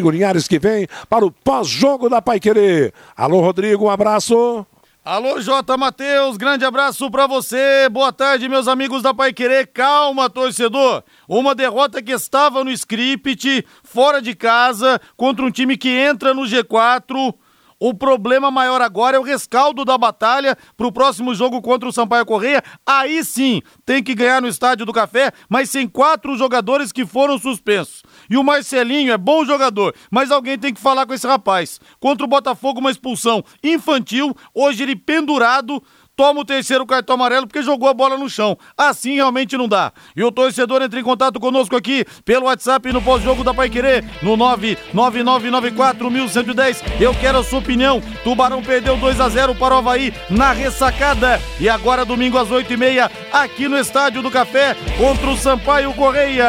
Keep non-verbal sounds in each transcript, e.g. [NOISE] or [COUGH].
Linhares que vem para o pós-jogo da Pai Querer. Alô, Rodrigo, um abraço. Alô, J. Matheus, grande abraço para você. Boa tarde, meus amigos da Pai Querer. Calma, torcedor. Uma derrota que estava no script, fora de casa, contra um time que entra no G4 o problema maior agora é o rescaldo da batalha para o próximo jogo contra o Sampaio Correia. Aí sim, tem que ganhar no Estádio do Café, mas sem quatro jogadores que foram suspensos. E o Marcelinho é bom jogador, mas alguém tem que falar com esse rapaz. Contra o Botafogo, uma expulsão infantil, hoje ele pendurado toma o terceiro cartão amarelo porque jogou a bola no chão. Assim realmente não dá. E o torcedor entra em contato conosco aqui pelo WhatsApp no pós-jogo da Pai Querer, no 999941110. Eu quero a sua opinião. Tubarão perdeu 2 a 0 para o Havaí na ressacada. E agora, domingo às 8h30, aqui no Estádio do Café, contra o Sampaio Correia.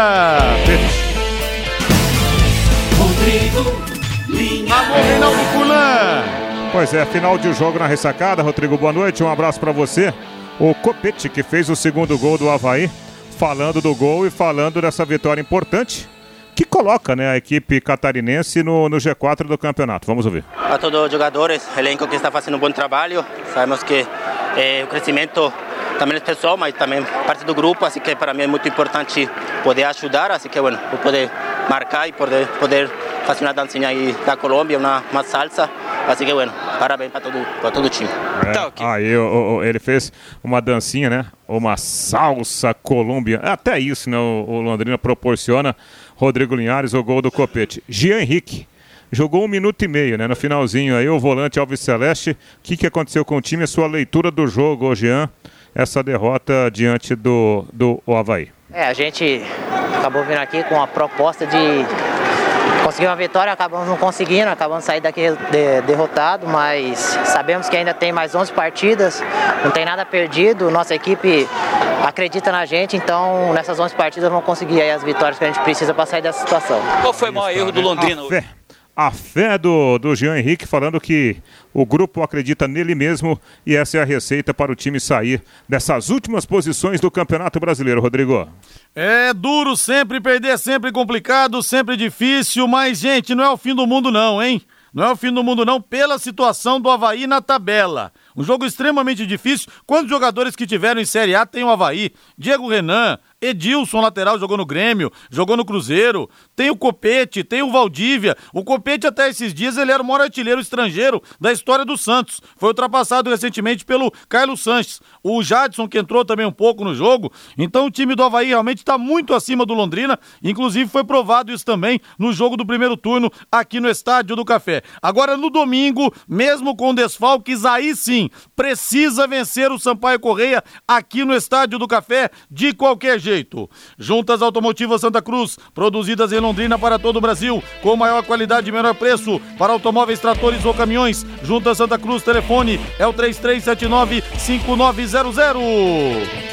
Rodrigo Linha. Alô, Reinaldo Fulan. Pois é, final de jogo na ressacada. Rodrigo, boa noite. Um abraço para você. O Copete, que fez o segundo gol do Havaí, falando do gol e falando dessa vitória importante que coloca né, a equipe catarinense no, no G4 do campeonato. Vamos ouvir. A todos os jogadores, elenco que está fazendo um bom trabalho. Sabemos que eh, o crescimento também é pessoal, mas também parte do grupo, assim que para mim é muito importante poder ajudar, assim que, bueno, poder marcar e poder, poder fazer uma dancinha aí da Colômbia, uma, uma salsa. Assim que, bueno, parabéns para todo, todo o time. É, tá, okay. Aí o, o, ele fez uma dancinha, né? Uma salsa colombiana. Até isso, né? O, o Londrina proporciona. Rodrigo Linhares, o gol do Copete. Jean Henrique jogou um minuto e meio, né? No finalzinho aí, o volante Alves Celeste. O que, que aconteceu com o time? A sua leitura do jogo, Jean, essa derrota diante do, do Havaí. É, a gente acabou vindo aqui com a proposta de Conseguimos uma vitória, acabamos não conseguindo, acabamos de sair daqui de, derrotado, mas sabemos que ainda tem mais 11 partidas, não tem nada perdido, nossa equipe acredita na gente, então nessas 11 partidas vamos conseguir as vitórias que a gente precisa para sair dessa situação. Qual foi o maior erro do Londrina? A fé do, do Jean Henrique falando que o grupo acredita nele mesmo e essa é a receita para o time sair dessas últimas posições do Campeonato Brasileiro, Rodrigo. É duro sempre perder, sempre complicado, sempre difícil, mas gente, não é o fim do mundo não, hein? Não é o fim do mundo não pela situação do Havaí na tabela. Um jogo extremamente difícil. Quantos jogadores que tiveram em Série A tem o Havaí? Diego Renan, Edilson, lateral, jogou no Grêmio, jogou no Cruzeiro. Tem o Copete, tem o Valdívia. O Copete, até esses dias, ele era o maior artilheiro estrangeiro da história do Santos. Foi ultrapassado recentemente pelo Carlos Sanches. O Jadson, que entrou também um pouco no jogo. Então, o time do Havaí realmente está muito acima do Londrina. Inclusive, foi provado isso também no jogo do primeiro turno aqui no Estádio do Café. Agora, no domingo, mesmo com desfalques, aí sim, precisa vencer o Sampaio Correia aqui no Estádio do Café de qualquer jeito jeito. Juntas Automotivas Santa Cruz, produzidas em Londrina para todo o Brasil, com maior qualidade e menor preço para automóveis, tratores ou caminhões. Juntas Santa Cruz, telefone é o 3379 5900.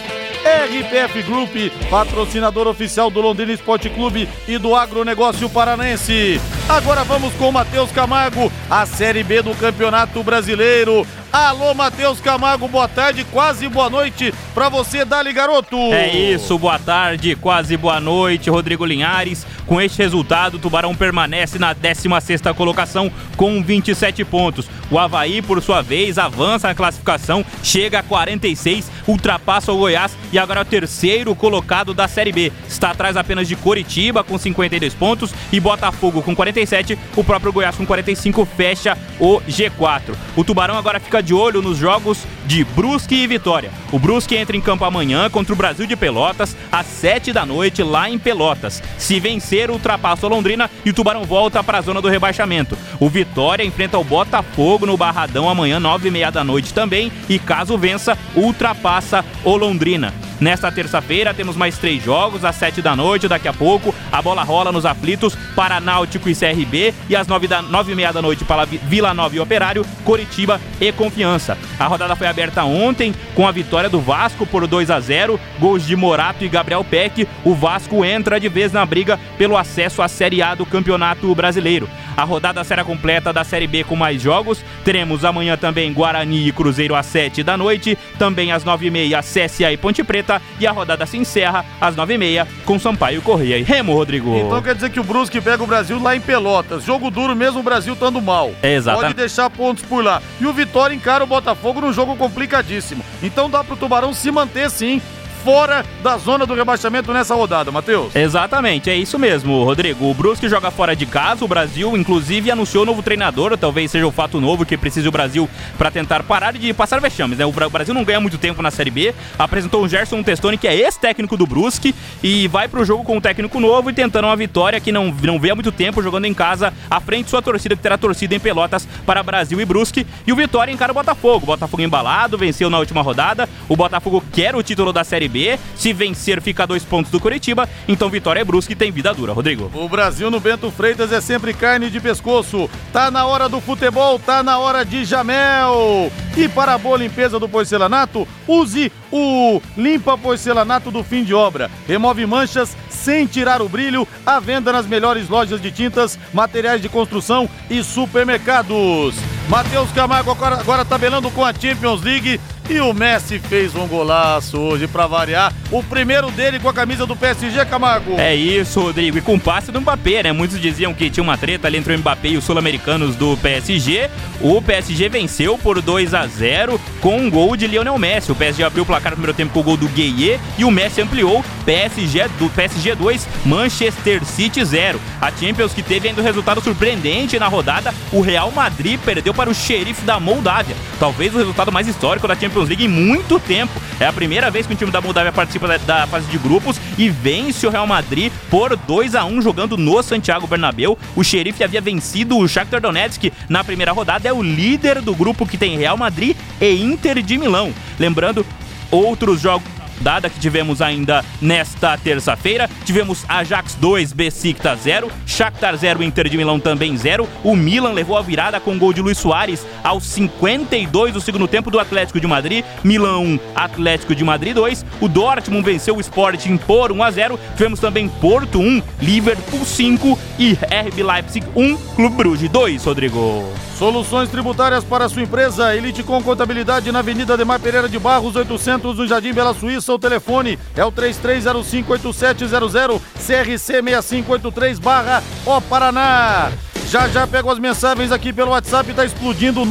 RPF Group, patrocinador oficial do Londrina Esporte Clube e do Agronegócio Paranense. Agora vamos com o Matheus Camargo, a Série B do Campeonato Brasileiro. Alô, Matheus Camargo, boa tarde, quase boa noite para você, Dali Garoto. É isso, boa tarde, quase boa noite, Rodrigo Linhares. Com este resultado, o Tubarão permanece na 16ª colocação com 27 pontos. O Havaí, por sua vez, avança na classificação, chega a 46, ultrapassa o Goiás e agora é o terceiro colocado da Série B. Está atrás apenas de Coritiba com 52 pontos e Botafogo com 47, o próprio Goiás com 45 fecha o G4. O Tubarão agora fica de olho nos jogos de Brusque e Vitória. O Brusque entra em campo amanhã contra o Brasil de Pelotas às 7 da noite lá em Pelotas. Se vencer ultrapassa o Londrina e o Tubarão volta para a zona do rebaixamento. O Vitória enfrenta o Botafogo no Barradão amanhã, nove e meia da noite também. E caso vença, ultrapassa o Londrina. Nesta terça-feira temos mais três jogos, às sete da noite, daqui a pouco. A bola rola nos aflitos para Náutico e CRB. E às nove, da, nove e meia da noite para Vila Nova e Operário, Coritiba e Confiança. A rodada foi aberta ontem com a vitória do Vasco por 2 a 0 gols de Morato e Gabriel Peck. O Vasco entra de vez na briga pelo acesso à Série A do Campeonato Brasileiro. A rodada será completa da Série B com mais jogos. Teremos amanhã também Guarani e Cruzeiro às 7 da noite. Também às 9h30 CSA e Ponte Preta. E a rodada se encerra às 9h30 com Sampaio Correia e Remo, Rodrigo. Então quer dizer que o Brusque pega o Brasil lá em Pelotas. Jogo duro mesmo o Brasil estando mal. Exatamente. Pode deixar pontos por lá. E o Vitória encara o Botafogo num jogo complicadíssimo. Então dá pro Tubarão se manter sim fora da zona do rebaixamento nessa rodada, Matheus. Exatamente, é isso mesmo, Rodrigo. O Brusque joga fora de casa, o Brasil inclusive anunciou novo treinador, talvez seja o fato novo que precise o Brasil para tentar parar de passar vexames, né? O Brasil não ganha muito tempo na Série B, apresentou o Gerson Testoni, que é ex-técnico do Brusque, e vai pro jogo com um técnico novo e tentando uma vitória que não, não vê há muito tempo jogando em casa, à frente sua torcida, que terá torcida em Pelotas para Brasil e Brusque, e o Vitória encara o Botafogo. O Botafogo embalado, venceu na última rodada, o Botafogo quer o título da Série B, Se vencer, fica dois pontos do Curitiba. Então Vitória é Brusque tem vida dura, Rodrigo. O Brasil no Bento Freitas é sempre carne de pescoço. Tá na hora do futebol, tá na hora de Jamel. E para a boa limpeza do porcelanato, use o Limpa Porcelanato do fim de obra. Remove manchas sem tirar o brilho. À venda nas melhores lojas de tintas, materiais de construção e supermercados. Matheus Camargo agora tabelando com a Champions League. E o Messi fez um golaço hoje para variar. O primeiro dele com a camisa do PSG, Camargo. É isso, Rodrigo. E com passe do Mbappé, né? Muitos diziam que tinha uma treta ali entre o Mbappé e os sul-americanos do PSG. O PSG venceu por 2 a 0 com um gol de Lionel Messi. O PSG abriu o placar no primeiro tempo com o gol do Gueye e o Messi ampliou PSG do PSG 2, Manchester City 0. A Champions que teve ainda um resultado surpreendente na rodada, o Real Madrid perdeu para o xerife da Moldávia. Talvez o resultado mais histórico da Champions Champions League em muito tempo. É a primeira vez que o time da Moldávia participa da, da fase de grupos e vence o Real Madrid por 2 a 1 jogando no Santiago Bernabéu. O xerife havia vencido o Shakhtar Donetsk na primeira rodada, é o líder do grupo que tem Real Madrid e Inter de Milão. Lembrando, outros jogos dada que tivemos ainda nesta terça-feira. Tivemos Ajax 2, Besiktas 0, Shakhtar 0, Inter de Milão também 0. O Milan levou a virada com gol de Luiz Soares aos 52 do segundo tempo do Atlético de Madrid. Milan 1, Atlético de Madrid 2. O Dortmund venceu o Sporting por 1 a 0. Tivemos também Porto 1, Liverpool 5 e RB Leipzig 1, Clube Bruges 2, Rodrigo. Soluções tributárias para sua empresa. Elite com contabilidade na Avenida Demar Pereira de Barros, 800, no Jardim Bela Suíça. O telefone é o 33058700, CRC 6583 barra O Paraná. Já já pego as mensagens aqui pelo WhatsApp, tá explodindo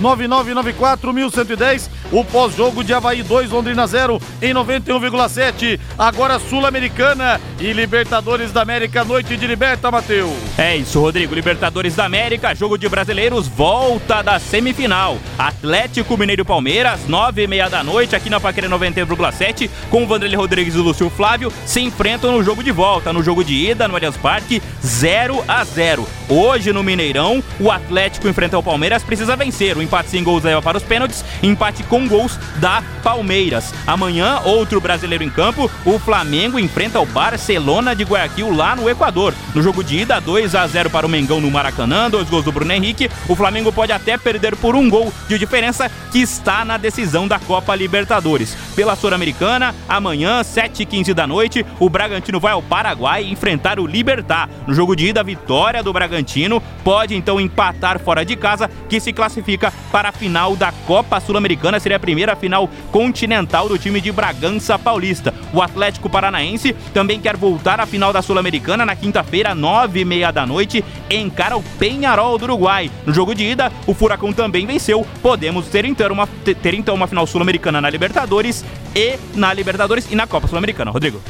999941110. O pós-jogo de Havaí 2, Londrina 0 em 91,7. Agora Sul-Americana e Libertadores da América, noite de liberta, Matheus. É isso, Rodrigo. Libertadores da América, jogo de brasileiros, volta da semifinal. Atlético Mineiro Palmeiras, nove e meia da noite, aqui na Paquera 91,7, com o Vanderlei Rodrigues e o Lúcio Flávio, se enfrentam no jogo de volta. No jogo de ida, no Allianz Parque, 0 a 0 Hoje no Mineirão, o Atlético enfrenta o Palmeiras, precisa vencer. O empate sem gols leva para os pênaltis, empate com gols da Palmeiras. Amanhã, outro brasileiro em campo, o Flamengo enfrenta o Barcelona de Guayaquil lá no Equador. No jogo de ida, 2 a 0 para o Mengão no Maracanã, dois gols do Bruno Henrique. O Flamengo pode até perder por um gol de diferença que está na decisão da Copa Libertadores. Pela Sul-Americana, amanhã, 7h15 da noite, o Bragantino vai ao Paraguai enfrentar o Libertar. No jogo de ida, vitória do Bragantino Bragantino pode então empatar fora de casa, que se classifica para a final da Copa Sul-Americana. Seria a primeira final continental do time de Bragança Paulista. O Atlético Paranaense também quer voltar à final da Sul-Americana na quinta-feira, nove e meia da noite, encara o Penharol do Uruguai. No jogo de ida, o Furacão também venceu. Podemos ter então uma, ter, então uma final sul-americana na Libertadores e na Libertadores e na Copa Sul-Americana. Rodrigo.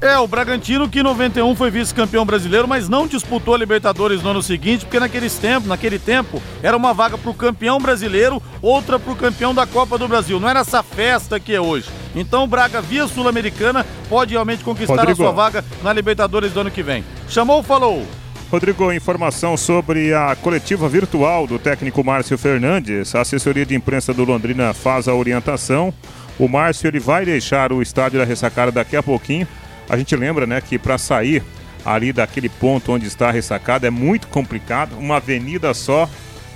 É, o Bragantino que em 91 foi vice-campeão brasileiro, mas não disputou a Libertadores no ano seguinte, porque naqueles tempos, naquele tempo era uma vaga para o campeão brasileiro, outra para o campeão da Copa do Brasil. Não era essa festa que é hoje. Então o Braga, via Sul-Americana, pode realmente conquistar Rodrigo. a sua vaga na Libertadores do ano que vem. Chamou, falou. Rodrigo, informação sobre a coletiva virtual do técnico Márcio Fernandes. A assessoria de imprensa do Londrina faz a orientação. O Márcio ele vai deixar o estádio da ressacada daqui a pouquinho a gente lembra, né, que para sair ali daquele ponto onde está a ressacada é muito complicado, uma avenida só,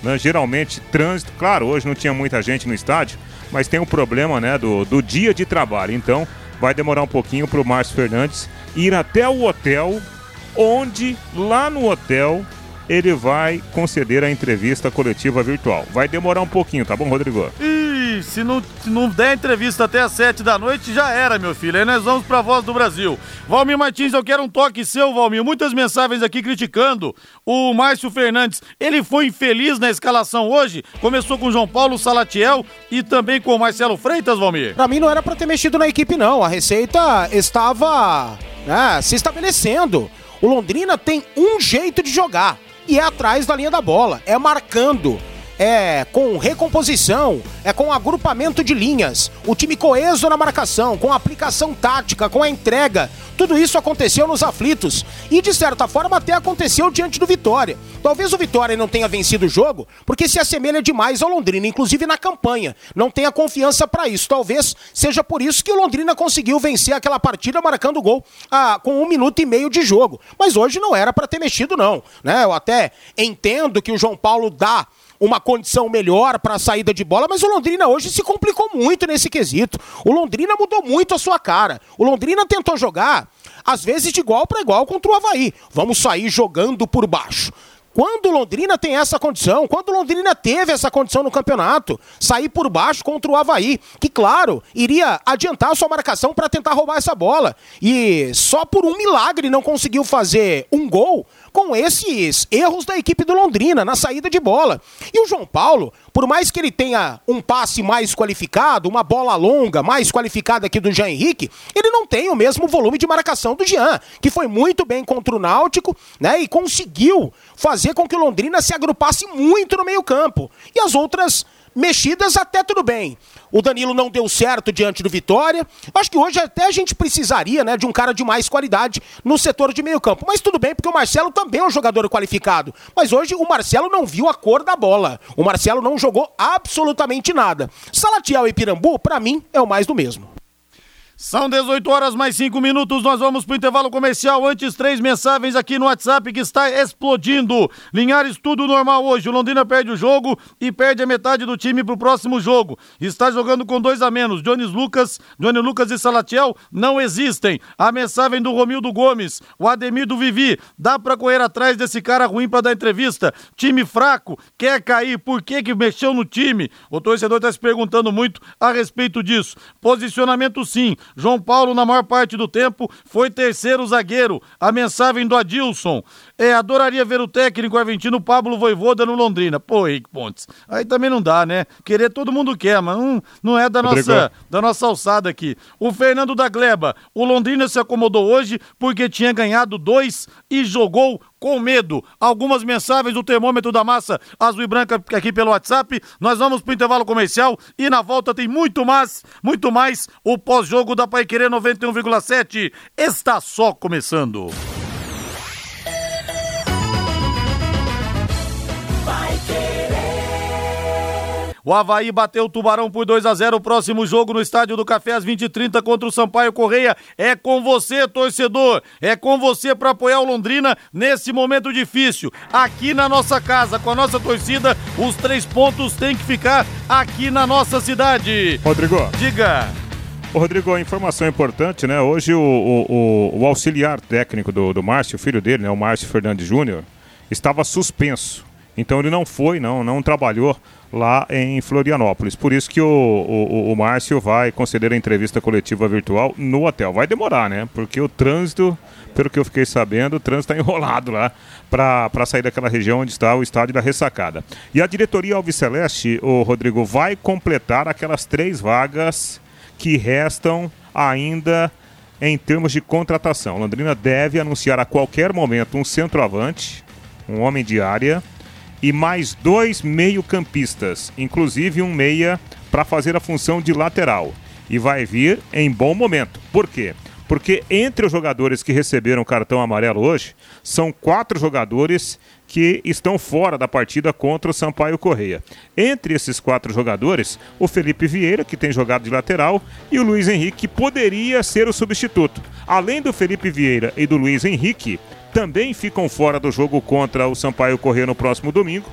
né, geralmente trânsito. Claro, hoje não tinha muita gente no estádio, mas tem o um problema, né, do, do dia de trabalho. Então, vai demorar um pouquinho para o Márcio Fernandes ir até o hotel, onde lá no hotel ele vai conceder a entrevista coletiva virtual. Vai demorar um pouquinho, tá bom, Rodrigo? Ih, se não, se não der entrevista até às sete da noite, já era, meu filho. Aí nós vamos pra Voz do Brasil. Valmir Martins, eu quero um toque seu, Valmir. Muitas mensagens aqui criticando o Márcio Fernandes. Ele foi infeliz na escalação hoje. Começou com João Paulo Salatiel e também com o Marcelo Freitas, Valmir. Pra mim não era pra ter mexido na equipe, não. A receita estava né, se estabelecendo. O Londrina tem um jeito de jogar e é atrás da linha da bola, é marcando, é com recomposição, é com agrupamento de linhas, o time coeso na marcação, com aplicação tática, com a entrega. Tudo isso aconteceu nos aflitos e de certa forma até aconteceu diante do Vitória. Talvez o Vitória não tenha vencido o jogo porque se assemelha demais ao Londrina, inclusive na campanha. Não tenha confiança para isso. Talvez seja por isso que o Londrina conseguiu vencer aquela partida marcando gol ah, com um minuto e meio de jogo. Mas hoje não era para ter mexido, não. Né? Eu até entendo que o João Paulo dá uma condição melhor para a saída de bola, mas o Londrina hoje se complicou muito nesse quesito. O Londrina mudou muito a sua cara. O Londrina tentou jogar, às vezes, de igual para igual contra o Havaí. Vamos sair jogando por baixo. Quando Londrina tem essa condição, quando Londrina teve essa condição no campeonato, sair por baixo contra o Havaí, que, claro, iria adiantar sua marcação para tentar roubar essa bola. E só por um milagre não conseguiu fazer um gol com esses erros da equipe do Londrina na saída de bola. E o João Paulo, por mais que ele tenha um passe mais qualificado, uma bola longa mais qualificada aqui do Jean Henrique, ele não tem o mesmo volume de marcação do Jean, que foi muito bem contra o Náutico, né? E conseguiu fazer com que o Londrina se agrupasse muito no meio-campo. E as outras mexidas até tudo bem. O Danilo não deu certo diante do Vitória. Acho que hoje até a gente precisaria, né, de um cara de mais qualidade no setor de meio-campo. Mas tudo bem, porque o Marcelo também é um jogador qualificado. Mas hoje o Marcelo não viu a cor da bola. O Marcelo não jogou absolutamente nada. Salatiel e Pirambu, para mim, é o mais do mesmo. São 18 horas mais 5 minutos, nós vamos pro intervalo comercial. Antes, três mensagens aqui no WhatsApp que está explodindo. Linhares, tudo normal hoje. O Londrina perde o jogo e perde a metade do time pro próximo jogo. Está jogando com dois a menos. Jones Lucas, Johnny Lucas e Salatiel não existem. A mensagem do Romildo Gomes, o Ademir do Vivi. Dá pra correr atrás desse cara ruim pra dar entrevista. Time fraco, quer cair, por que que mexeu no time? O torcedor tá se perguntando muito a respeito disso. Posicionamento sim. João Paulo, na maior parte do tempo, foi terceiro zagueiro. A mensagem do Adilson. É, adoraria ver o técnico argentino Pablo Voivoda no Londrina. Pô, Henrique Pontes. Aí também não dá, né? Querer todo mundo quer, mas não, não é da nossa, da nossa alçada aqui. O Fernando da Gleba. O Londrina se acomodou hoje porque tinha ganhado dois e jogou com medo. Algumas mensagens do termômetro da massa azul e branca aqui pelo WhatsApp. Nós vamos pro intervalo comercial e na volta tem muito mais, muito mais. O pós-jogo da Paiquerê 91,7 está só começando. O Havaí bateu o Tubarão por 2 a 0 O próximo jogo no Estádio do Café às 20h30 contra o Sampaio Correia. É com você, torcedor. É com você para apoiar o Londrina nesse momento difícil. Aqui na nossa casa, com a nossa torcida, os três pontos têm que ficar aqui na nossa cidade. Rodrigo. Diga. Ô, Rodrigo, informação importante, né? Hoje o, o, o auxiliar técnico do, do Márcio, o filho dele, né? O Márcio Fernandes Júnior, estava suspenso. Então ele não foi, não, não trabalhou lá em Florianópolis. Por isso que o, o, o Márcio vai conceder a entrevista coletiva virtual no hotel. Vai demorar, né? Porque o trânsito, pelo que eu fiquei sabendo, o trânsito está [LAUGHS] enrolado lá para sair daquela região onde está o estádio da ressacada. E a diretoria Alviceleste, o Rodrigo, vai completar aquelas três vagas que restam ainda em termos de contratação. Londrina deve anunciar a qualquer momento um centroavante, um homem de área e mais dois meio-campistas, inclusive um meia para fazer a função de lateral. E vai vir em bom momento. Por quê? Porque entre os jogadores que receberam cartão amarelo hoje, são quatro jogadores que estão fora da partida contra o Sampaio Correia. Entre esses quatro jogadores, o Felipe Vieira, que tem jogado de lateral, e o Luiz Henrique, que poderia ser o substituto. Além do Felipe Vieira e do Luiz Henrique, também ficam fora do jogo contra o Sampaio Corrêa no próximo domingo.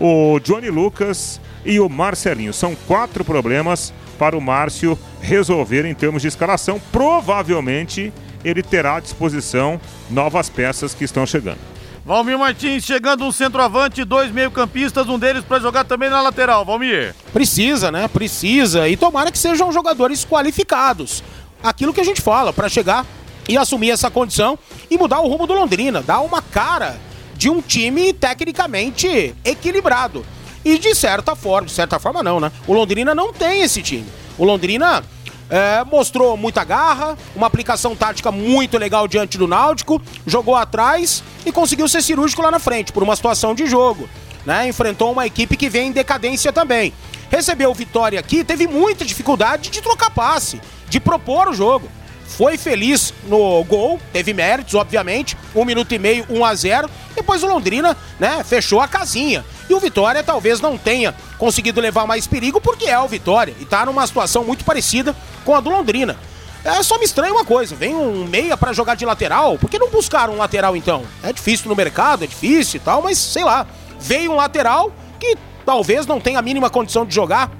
O Johnny Lucas e o Marcelinho. São quatro problemas para o Márcio resolver em termos de escalação. Provavelmente ele terá à disposição novas peças que estão chegando. Valmir Martins chegando um centroavante, dois meio-campistas, um deles para jogar também na lateral. Valmir. Precisa, né? Precisa. E tomara que sejam jogadores qualificados. Aquilo que a gente fala, para chegar e assumir essa condição e mudar o rumo do Londrina, dar uma cara de um time tecnicamente equilibrado. E de certa forma, de certa forma não, né? O Londrina não tem esse time. O Londrina é, mostrou muita garra, uma aplicação tática muito legal diante do Náutico, jogou atrás e conseguiu ser cirúrgico lá na frente por uma situação de jogo. Né? Enfrentou uma equipe que vem em decadência também. Recebeu vitória aqui, teve muita dificuldade de trocar passe, de propor o jogo foi feliz no gol, teve méritos, obviamente. Um minuto e meio, 1 a 0 Depois o Londrina, né, fechou a casinha. E o Vitória talvez não tenha conseguido levar mais perigo, porque é o Vitória. E tá numa situação muito parecida com a do Londrina. É só me estranha uma coisa, vem um meia para jogar de lateral, por que não buscaram um lateral então? É difícil no mercado, é difícil e tal, mas sei lá. Veio um lateral que talvez não tenha a mínima condição de jogar,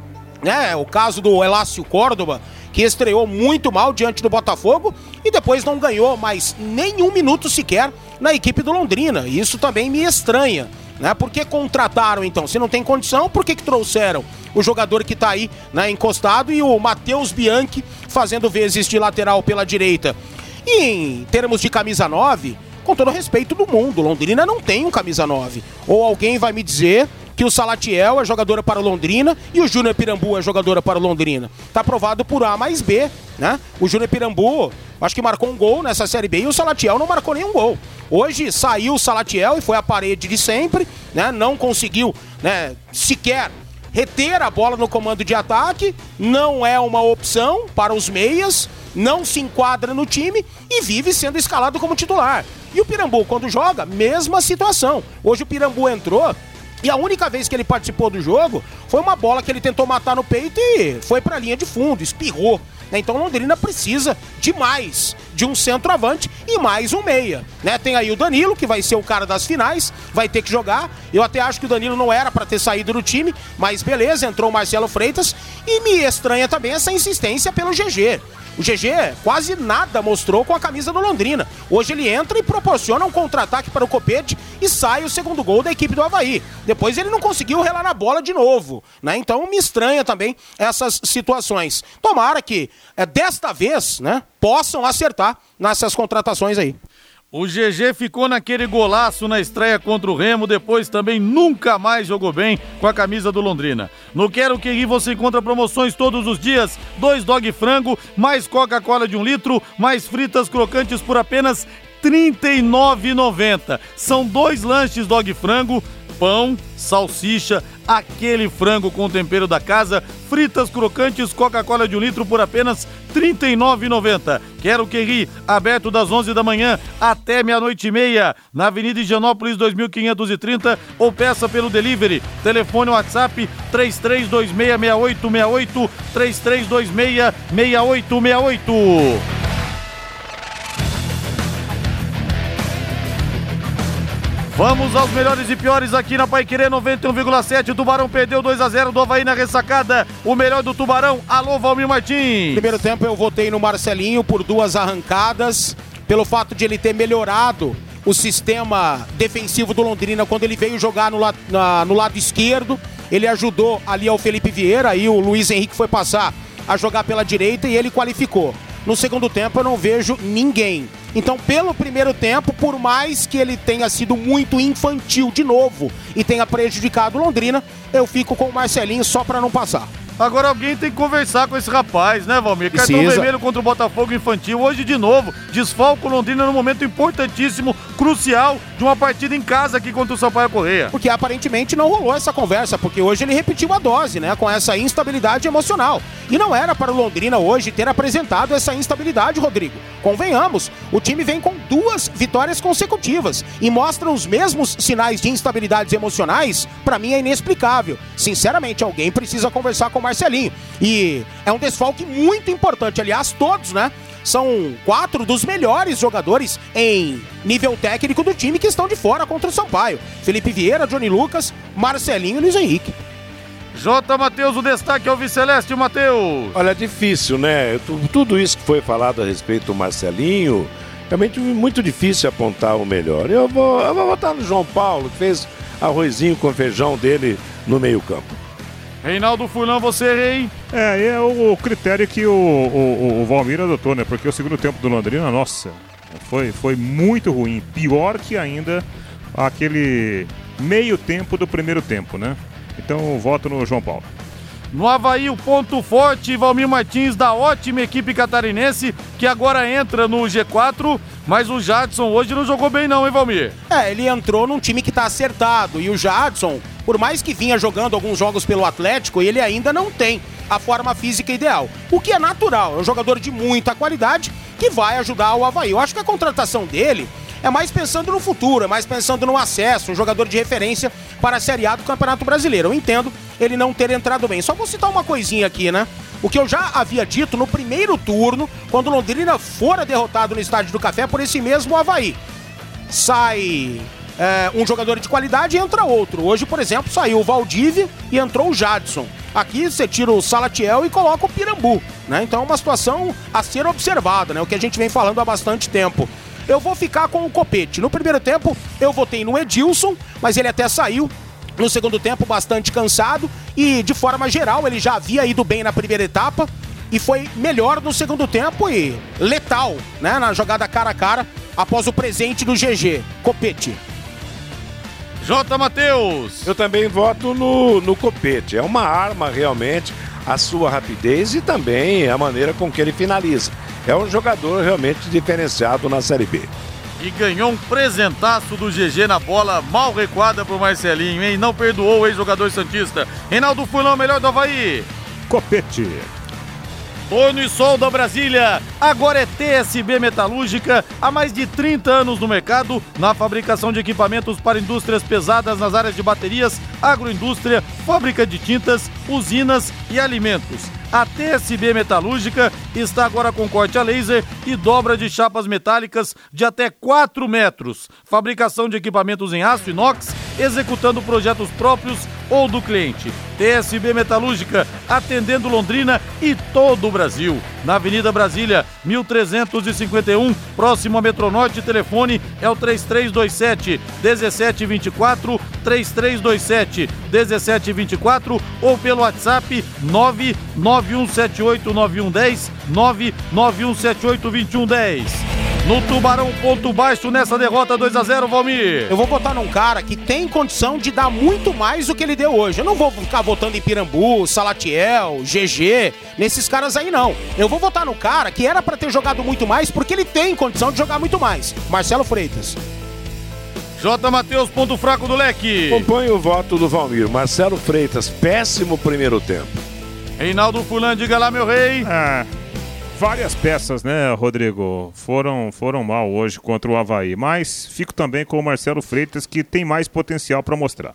né? O caso do Elácio Córdoba, que estreou muito mal diante do Botafogo e depois não ganhou mais nenhum minuto sequer na equipe do Londrina. Isso também me estranha. Né? Por que contrataram então? Se não tem condição, por que, que trouxeram o jogador que está aí né, encostado e o Matheus Bianchi fazendo vezes de lateral pela direita? E em termos de camisa 9, com todo respeito do mundo, Londrina não tem um camisa 9. Ou alguém vai me dizer que o Salatiel é jogadora para Londrina e o Júnior Pirambu é jogadora para Londrina. Tá aprovado por A mais B, né? O Júnior Pirambu, acho que marcou um gol nessa Série B e o Salatiel não marcou nenhum gol. Hoje saiu o Salatiel e foi a parede de sempre, né? Não conseguiu, né, sequer reter a bola no comando de ataque, não é uma opção para os meias, não se enquadra no time e vive sendo escalado como titular. E o Pirambu, quando joga, mesma situação. Hoje o Pirambu entrou e a única vez que ele participou do jogo foi uma bola que ele tentou matar no peito e foi para a linha de fundo, espirrou. Né? Então Londrina precisa de mais, de um centroavante e mais um meia. Né? Tem aí o Danilo, que vai ser o cara das finais, vai ter que jogar. Eu até acho que o Danilo não era para ter saído do time, mas beleza, entrou o Marcelo Freitas. E me estranha também essa insistência pelo GG. O GG quase nada mostrou com a camisa do Londrina. Hoje ele entra e proporciona um contra-ataque para o Copete e sai o segundo gol da equipe do Havaí. Depois ele não conseguiu relar na bola de novo. Né? Então me estranha também essas situações. Tomara que é, desta vez né, possam acertar nessas contratações aí. O GG ficou naquele golaço na estreia contra o Remo, depois também nunca mais jogou bem com a camisa do Londrina. No Quero Que você encontra promoções todos os dias: dois dog frango, mais Coca-Cola de um litro, mais fritas crocantes por apenas R$ 39,90. São dois lanches dog frango pão, salsicha, aquele frango com tempero da casa, fritas crocantes, Coca-Cola de um litro por apenas R$ 39,90. Quero que ri, aberto das 11 da manhã até meia-noite e meia, na Avenida Higienópolis 2530 ou peça pelo delivery. Telefone WhatsApp 33266868, 33266868. Vamos aos melhores e piores aqui na Paiquerê 91,7. O Tubarão perdeu 2 a 0 do Havaí na ressacada. O melhor do Tubarão, alô Valmir Martins. Primeiro tempo eu votei no Marcelinho por duas arrancadas, pelo fato de ele ter melhorado o sistema defensivo do Londrina quando ele veio jogar no, la na, no lado esquerdo. Ele ajudou ali ao Felipe Vieira, aí o Luiz Henrique foi passar a jogar pela direita e ele qualificou. No segundo tempo eu não vejo ninguém. Então, pelo primeiro tempo, por mais que ele tenha sido muito infantil de novo e tenha prejudicado Londrina, eu fico com o Marcelinho só para não passar. Agora alguém tem que conversar com esse rapaz, né, Valmir? Precisa. Cartão vermelho contra o Botafogo Infantil. Hoje, de novo, desfalco Londrina num momento importantíssimo, crucial, de uma partida em casa aqui contra o Sampaio Correia. Porque aparentemente não rolou essa conversa, porque hoje ele repetiu a dose, né, com essa instabilidade emocional. E não era para o Londrina hoje ter apresentado essa instabilidade, Rodrigo. Convenhamos, o time vem com duas vitórias consecutivas e mostra os mesmos sinais de instabilidades emocionais, para mim é inexplicável. Sinceramente, alguém precisa conversar com o Marcelinho. E é um desfalque muito importante, aliás, todos, né? São quatro dos melhores jogadores em nível técnico do time que estão de fora contra o Sampaio. Felipe Vieira, Johnny Lucas, Marcelinho e Luiz Henrique. J. Matheus, o destaque é o Viceleste, Matheus. Olha, é difícil, né? Tudo isso que foi falado a respeito do Marcelinho, realmente muito difícil apontar o melhor. Eu vou, eu vou votar no João Paulo, que fez arrozinho com feijão dele no meio-campo. Reinaldo Fulão, você, rei. É, é o critério que o, o, o Valmir adotou, né? Porque o segundo tempo do Londrina, nossa, foi, foi muito ruim. Pior que ainda aquele meio tempo do primeiro tempo, né? Então voto no João Paulo. No Havaí, o ponto forte, Valmir Martins, da ótima equipe catarinense, que agora entra no G4, mas o Jadson hoje não jogou bem não, hein, Valmir? É, ele entrou num time que tá acertado, e o Jadson, por mais que vinha jogando alguns jogos pelo Atlético, ele ainda não tem a forma física ideal. O que é natural, é um jogador de muita qualidade que vai ajudar o Havaí. Eu acho que a contratação dele é mais pensando no futuro, é mais pensando no acesso, um jogador de referência para a Série A do Campeonato Brasileiro. Eu entendo ele não ter entrado bem. Só vou citar uma coisinha aqui, né? O que eu já havia dito no primeiro turno, quando Londrina fora derrotado no Estádio do Café por esse mesmo Havaí. Sai é, um jogador de qualidade e entra outro. Hoje, por exemplo, saiu o Valdívia e entrou o Jadson. Aqui você tira o Salatiel e coloca o Pirambu, né? Então é uma situação a ser observada, né? O que a gente vem falando há bastante tempo. Eu vou ficar com o Copete. No primeiro tempo, eu votei no Edilson, mas ele até saiu no segundo tempo bastante cansado e de forma geral ele já havia ido bem na primeira etapa e foi melhor no segundo tempo e letal, né, na jogada cara a cara após o presente do GG, Copete. J. Matheus. Eu também voto no, no Copete. É uma arma realmente a sua rapidez e também a maneira com que ele finaliza. É um jogador realmente diferenciado na Série B. E ganhou um presentaço do GG na bola, mal recuada pro Marcelinho, hein? Não perdoou o ex-jogador Santista. Reinaldo Fulão, melhor do Havaí. Copete. Tony Sol da Brasília, agora é TSB Metalúrgica, há mais de 30 anos no mercado, na fabricação de equipamentos para indústrias pesadas nas áreas de baterias, agroindústria, fábrica de tintas, usinas e alimentos. A TSB Metalúrgica está agora com corte a laser e dobra de chapas metálicas de até 4 metros. Fabricação de equipamentos em aço inox, executando projetos próprios ou do cliente. TSB Metalúrgica, atendendo Londrina e todo o Brasil. Na Avenida Brasília, 1351, próximo a Metronorte, telefone é o 3327 1724 3327 1724 ou pelo WhatsApp 991789110 991782110. No Tubarão, ponto baixo nessa derrota 2 a 0 Valmir. Eu vou votar num cara que tem condição de dar muito mais do que ele deu hoje. Eu não vou ficar votando em Pirambu, Salatiel, GG, nesses caras aí não. Eu vou votar no cara que era para ter jogado muito mais porque ele tem condição de jogar muito mais. Marcelo Freitas. J. Matheus, ponto fraco do leque. Acompanho o voto do Valmir. Marcelo Freitas, péssimo primeiro tempo. Reinaldo Fulan, diga lá, meu rei. Ah, várias peças, né, Rodrigo? Foram, foram mal hoje contra o Havaí. Mas fico também com o Marcelo Freitas, que tem mais potencial para mostrar.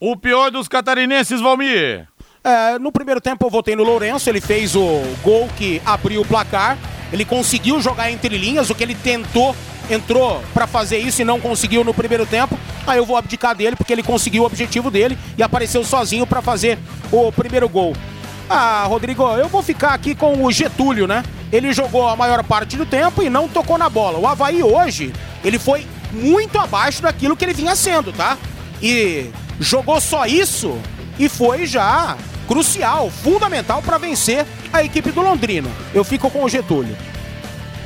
O pior dos catarinenses, Valmir. É, no primeiro tempo eu votei no Lourenço, ele fez o gol que abriu o placar. Ele conseguiu jogar entre linhas, o que ele tentou, entrou para fazer isso e não conseguiu no primeiro tempo. Aí eu vou abdicar dele porque ele conseguiu o objetivo dele e apareceu sozinho para fazer o primeiro gol. Ah, Rodrigo, eu vou ficar aqui com o Getúlio, né? Ele jogou a maior parte do tempo e não tocou na bola. O Havaí hoje, ele foi muito abaixo daquilo que ele vinha sendo, tá? E jogou só isso e foi já crucial, fundamental para vencer a equipe do Londrina. Eu fico com o Getúlio.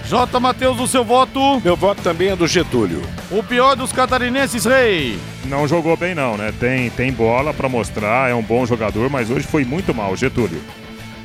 J. Matheus, o seu voto. Meu voto também é do Getúlio. O pior dos catarinenses, rei. Não jogou bem não, né? Tem, tem bola para mostrar, é um bom jogador, mas hoje foi muito mal, Getúlio.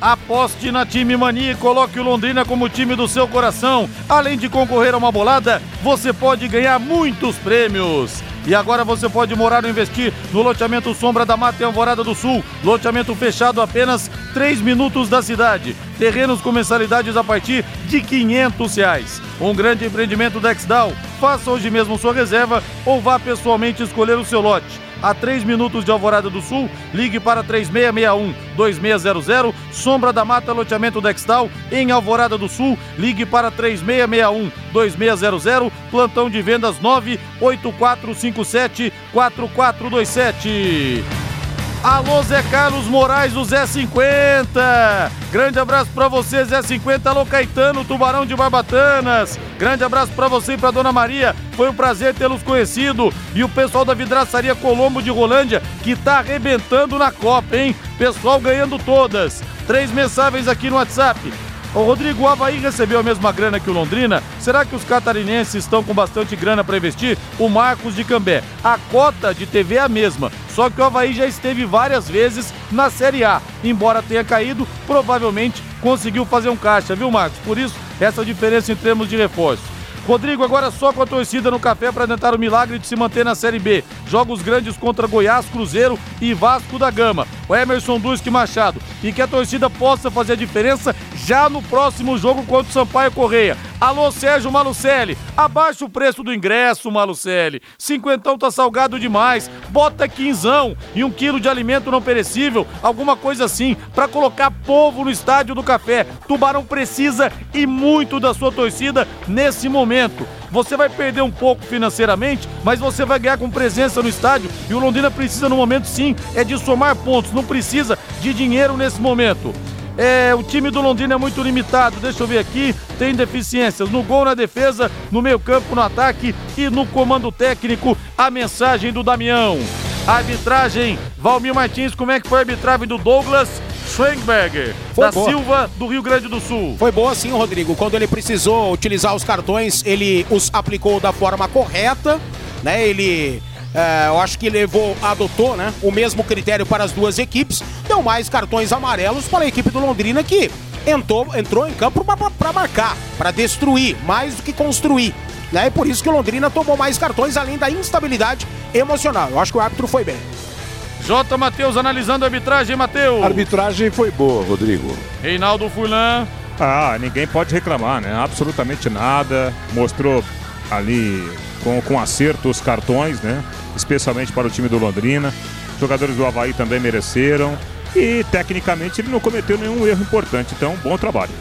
Aposte na Time Mania e coloque o Londrina como time do seu coração. Além de concorrer a uma bolada, você pode ganhar muitos prêmios. E agora você pode morar ou investir no loteamento Sombra da Mata em Alvorada do Sul. Loteamento fechado apenas 3 minutos da cidade. Terrenos com mensalidades a partir de 500 reais. Um grande empreendimento da Exdal. Faça hoje mesmo sua reserva ou vá pessoalmente escolher o seu lote a 3 minutos de Alvorada do Sul. Ligue para 3661-2600. Sombra da Mata, loteamento Dextal, em Alvorada do Sul. Ligue para 3661-2600. Plantão de vendas 98457-4427. Alô, Zé Carlos Moraes, o Zé 50. Grande abraço pra você, Zé 50. Alô, Caetano, Tubarão de Barbatanas. Grande abraço pra você e pra Dona Maria. Foi um prazer tê-los conhecido. E o pessoal da Vidraçaria Colombo de Rolândia, que tá arrebentando na Copa, hein? Pessoal ganhando todas. Três mensagens aqui no WhatsApp. Ô Rodrigo, o Havaí recebeu a mesma grana que o Londrina? Será que os catarinenses estão com bastante grana para investir? O Marcos de Cambé. A cota de TV é a mesma, só que o Havaí já esteve várias vezes na Série A. Embora tenha caído, provavelmente conseguiu fazer um caixa, viu, Marcos? Por isso, essa diferença em termos de reforço. Rodrigo, agora só com a torcida no café para tentar o milagre de se manter na Série B. Jogos grandes contra Goiás, Cruzeiro e Vasco da Gama. O Emerson Duski Machado. E que a torcida possa fazer a diferença já no próximo jogo contra o Sampaio Correia. Alô, Sérgio Malucelli. Abaixa o preço do ingresso, Malucelli. Cinquentão tá salgado demais. Bota quinzão e um quilo de alimento não perecível, alguma coisa assim, para colocar povo no estádio do café. Tubarão precisa e muito da sua torcida nesse momento. Você vai perder um pouco financeiramente, mas você vai ganhar com presença no estádio. E o Londrina precisa, no momento, sim, é de somar pontos. Não precisa de dinheiro nesse momento. É, o time do Londrina é muito limitado. Deixa eu ver aqui. Tem deficiências no gol, na defesa, no meio-campo, no ataque e no comando técnico. A mensagem do Damião. Arbitragem, Valmir Martins, como é que foi a arbitragem do Douglas Schwenberger, da boa. Silva, do Rio Grande do Sul? Foi boa sim, Rodrigo. Quando ele precisou utilizar os cartões, ele os aplicou da forma correta, né? Ele é, eu acho que levou, adotou, né, o mesmo critério para as duas equipes. Deu mais cartões amarelos para a equipe do Londrina que entrou, entrou em campo para marcar, para destruir, mais do que construir. Né? E por isso que o Londrina tomou mais cartões, além da instabilidade emocional. Eu acho que o árbitro foi bem. J. Matheus analisando a arbitragem, Matheus. A arbitragem foi boa, Rodrigo. Reinaldo Furlan. Ah, ninguém pode reclamar, né? Absolutamente nada. Mostrou ali com, com acerto os cartões, né? Especialmente para o time do Londrina. Os jogadores do Havaí também mereceram. E tecnicamente ele não cometeu nenhum erro importante. Então, bom trabalho.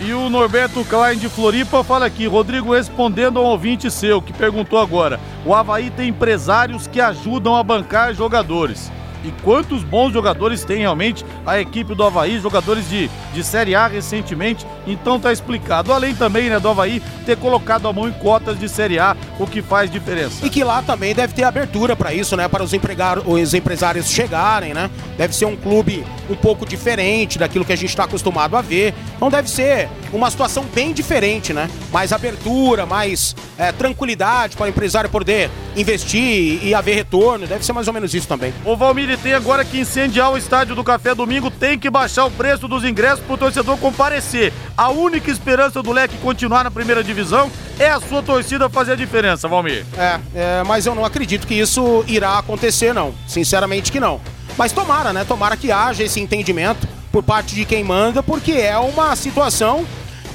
E o Norberto Klein de Floripa fala aqui, Rodrigo, respondendo a um ouvinte seu que perguntou agora: o Havaí tem empresários que ajudam a bancar jogadores. E quantos bons jogadores tem realmente a equipe do Havaí, jogadores de, de Série A recentemente, então tá explicado. Além também né, do Havaí ter colocado a mão em cotas de Série A, o que faz diferença. E que lá também deve ter abertura para isso, né? Para os, empregar, os empresários chegarem, né? Deve ser um clube um pouco diferente daquilo que a gente está acostumado a ver. Então deve ser uma situação bem diferente, né? Mais abertura, mais é, tranquilidade para o empresário poder investir e haver retorno. Deve ser mais ou menos isso também. O Valmir tem agora que incendiar o estádio do Café Domingo, tem que baixar o preço dos ingressos para o torcedor comparecer. A única esperança do Leque continuar na primeira divisão é a sua torcida fazer a diferença, Valmir. É, é, mas eu não acredito que isso irá acontecer, não. Sinceramente que não. Mas tomara, né? Tomara que haja esse entendimento por parte de quem manda, porque é uma situação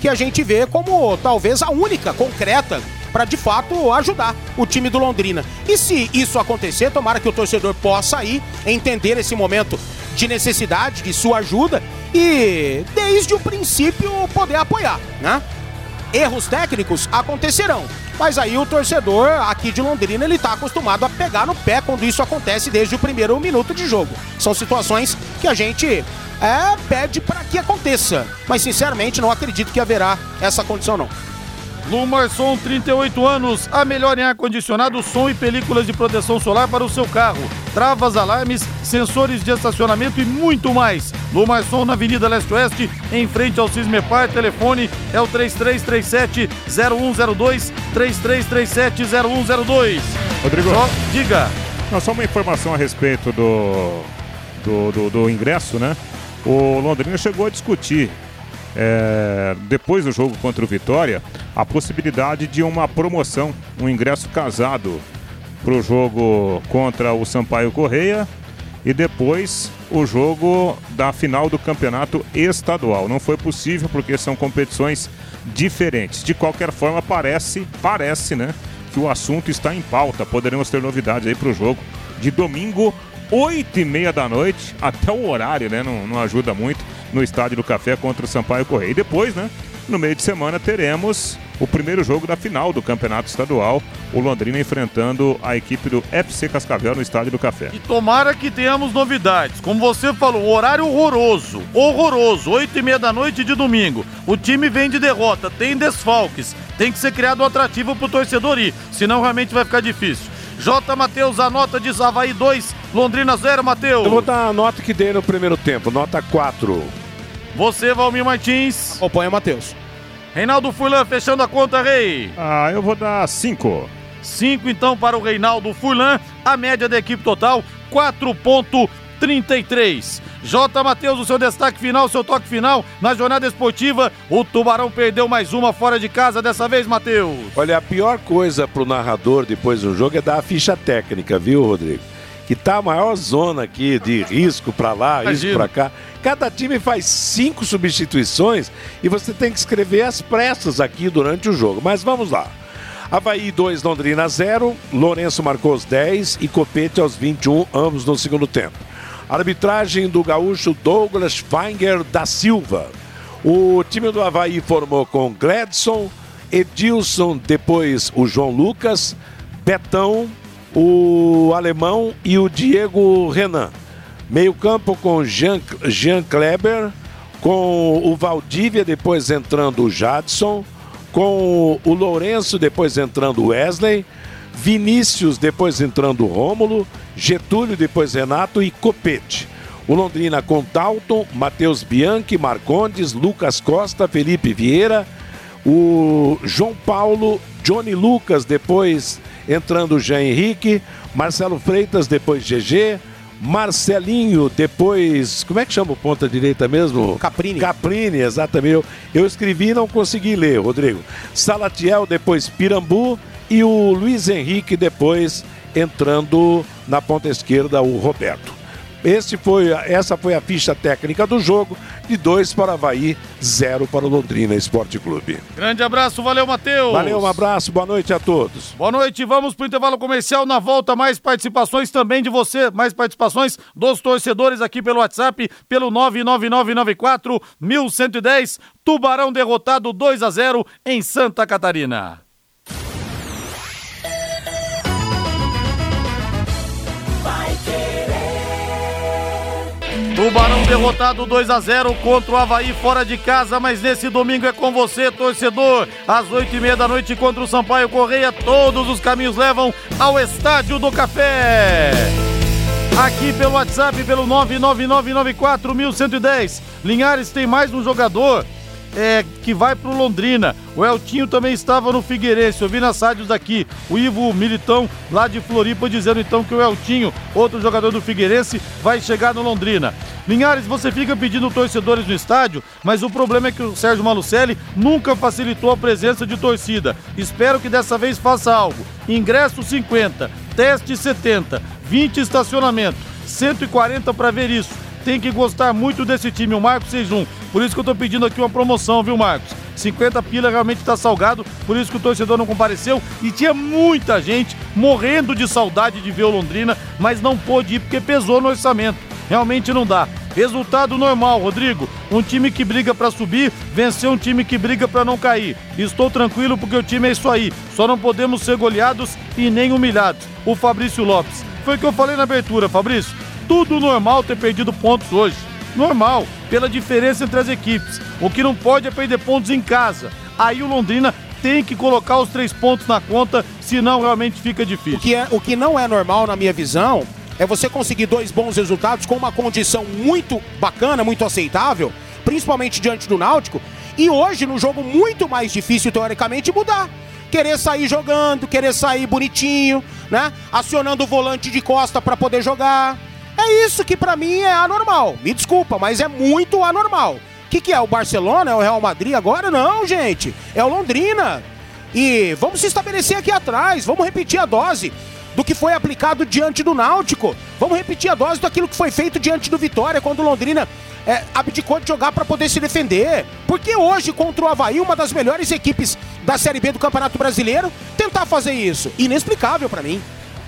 que a gente vê como talvez a única concreta para de fato ajudar o time do Londrina. E se isso acontecer, tomara que o torcedor possa ir entender esse momento de necessidade de sua ajuda e desde o princípio poder apoiar, né? Erros técnicos acontecerão, mas aí o torcedor aqui de Londrina ele tá acostumado a pegar no pé quando isso acontece desde o primeiro minuto de jogo. São situações que a gente é, pede para que aconteça, mas sinceramente não acredito que haverá essa condição não. Lumarson, 38 anos, a melhor em ar-condicionado, som e películas de proteção solar para o seu carro. Travas, alarmes, sensores de estacionamento e muito mais. Lumarson na Avenida Leste-Oeste, em frente ao Cismepar. Telefone é o 3337-0102, 3337-0102. Rodrigo. Só diga. Não, só uma informação a respeito do, do, do, do ingresso, né? O Londrina chegou a discutir é, depois do jogo contra o Vitória, a possibilidade de uma promoção, um ingresso casado para o jogo contra o Sampaio Correia e depois o jogo da final do campeonato estadual. Não foi possível porque são competições diferentes. De qualquer forma, parece, parece, né, que o assunto está em pauta. Poderemos ter novidades aí para o jogo de domingo, 8 e meia da noite, até o horário, né, não, não ajuda muito no Estádio do Café contra o Sampaio Correia. E depois, né, no meio de semana teremos o primeiro jogo da final do Campeonato Estadual, o Londrina enfrentando a equipe do FC Cascavel no Estádio do Café. E tomara que tenhamos novidades. Como você falou, horário horroroso, horroroso, oito e meia da noite de domingo. O time vem de derrota, tem desfalques, tem que ser criado um atrativo pro torcedor ir, senão realmente vai ficar difícil. J. Matheus, a nota de Havaí 2, Londrina 0, Matheus. Eu vou dar a nota que dei no primeiro tempo, nota 4. Você, Valmir Martins. Acompanha, Matheus. Reinaldo Furlan, fechando a conta, Rei. Ah, eu vou dar 5. 5 então para o Reinaldo Furlan. A média da equipe total, 4.33. J. Matheus, o seu destaque final, o seu toque final na jornada esportiva. O Tubarão perdeu mais uma fora de casa dessa vez, Matheus. Olha, a pior coisa pro narrador depois do jogo é dar a ficha técnica, viu, Rodrigo? Que tá a maior zona aqui de risco para lá, risco Imagino. para cá. Cada time faz cinco substituições e você tem que escrever as pressas aqui durante o jogo. Mas vamos lá. Havaí 2, Londrina 0. Lourenço marcou os 10 e Copete aos 21, ambos no segundo tempo. Arbitragem do gaúcho Douglas Feinger da Silva. O time do Havaí formou com Gladson, Edilson, depois o João Lucas, Betão, o Alemão e o Diego Renan. Meio campo com Jean, Jean Kleber, com o Valdívia, depois entrando o Jadson, com o Lourenço, depois entrando o Wesley, Vinícius, depois entrando o Rômulo, Getúlio, depois Renato e Copete. O Londrina com Dalton, Matheus Bianchi, Marcondes, Lucas Costa, Felipe Vieira, o João Paulo, Johnny Lucas, depois entrando o Jean Henrique, Marcelo Freitas, depois GG, Marcelinho, depois. Como é que chama o ponta direita mesmo? Caprini. Caprini, exatamente. Eu, eu escrevi e não consegui ler, Rodrigo. Salatiel, depois Pirambu e o Luiz Henrique, depois entrando na ponta esquerda, o Roberto. Esse foi, essa foi a ficha técnica do jogo, de 2 para o Havaí, 0 para o Londrina Esporte Clube. Grande abraço, valeu, Matheus. Valeu, um abraço, boa noite a todos. Boa noite, vamos pro intervalo comercial. Na volta, mais participações também de você, mais participações dos torcedores aqui pelo WhatsApp, pelo 99994 1110. Tubarão derrotado 2 a 0 em Santa Catarina. Tubarão derrotado 2 a 0 contra o Havaí fora de casa, mas nesse domingo é com você, torcedor. Às 8 e meia da noite contra o Sampaio Correia, todos os caminhos levam ao Estádio do Café. Aqui pelo WhatsApp, pelo 999941110. Linhares tem mais um jogador é, que vai pro Londrina. O Eltinho também estava no Figueirense. Eu vi nas rádios daqui o Ivo Militão, lá de Floripa, dizendo então que o Eltinho, outro jogador do Figueirense, vai chegar no Londrina. Linhares, você fica pedindo torcedores no estádio, mas o problema é que o Sérgio Malucelli nunca facilitou a presença de torcida. Espero que dessa vez faça algo. Ingresso 50, teste 70, 20 estacionamento, 140 para ver isso tem que gostar muito desse time, o Marcos 61. Por isso que eu tô pedindo aqui uma promoção, viu, Marcos? 50 pila realmente tá salgado, por isso que o torcedor não compareceu e tinha muita gente morrendo de saudade de ver o Londrina, mas não pôde ir porque pesou no orçamento. Realmente não dá. Resultado normal, Rodrigo. Um time que briga pra subir, venceu um time que briga pra não cair. Estou tranquilo porque o time é isso aí. Só não podemos ser goleados e nem humilhados. O Fabrício Lopes. Foi o que eu falei na abertura, Fabrício tudo normal ter perdido pontos hoje. Normal, pela diferença entre as equipes. O que não pode é perder pontos em casa. Aí o Londrina tem que colocar os três pontos na conta, senão realmente fica difícil. O que, é, o que não é normal, na minha visão, é você conseguir dois bons resultados com uma condição muito bacana, muito aceitável, principalmente diante do Náutico, e hoje, num jogo muito mais difícil, teoricamente, mudar. Querer sair jogando, querer sair bonitinho, né? Acionando o volante de costa para poder jogar. É isso que pra mim é anormal. Me desculpa, mas é muito anormal. O que, que é? O Barcelona? É o Real Madrid agora? Não, gente. É o Londrina. E vamos se estabelecer aqui atrás. Vamos repetir a dose do que foi aplicado diante do Náutico. Vamos repetir a dose daquilo que foi feito diante do Vitória, quando o Londrina é, abdicou de jogar para poder se defender. Porque hoje, contra o Havaí, uma das melhores equipes da Série B do Campeonato Brasileiro, tentar fazer isso. Inexplicável para mim.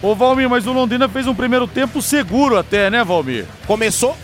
Ô Valmir, mas o Londrina fez um primeiro tempo seguro até, né, Valmir? Começou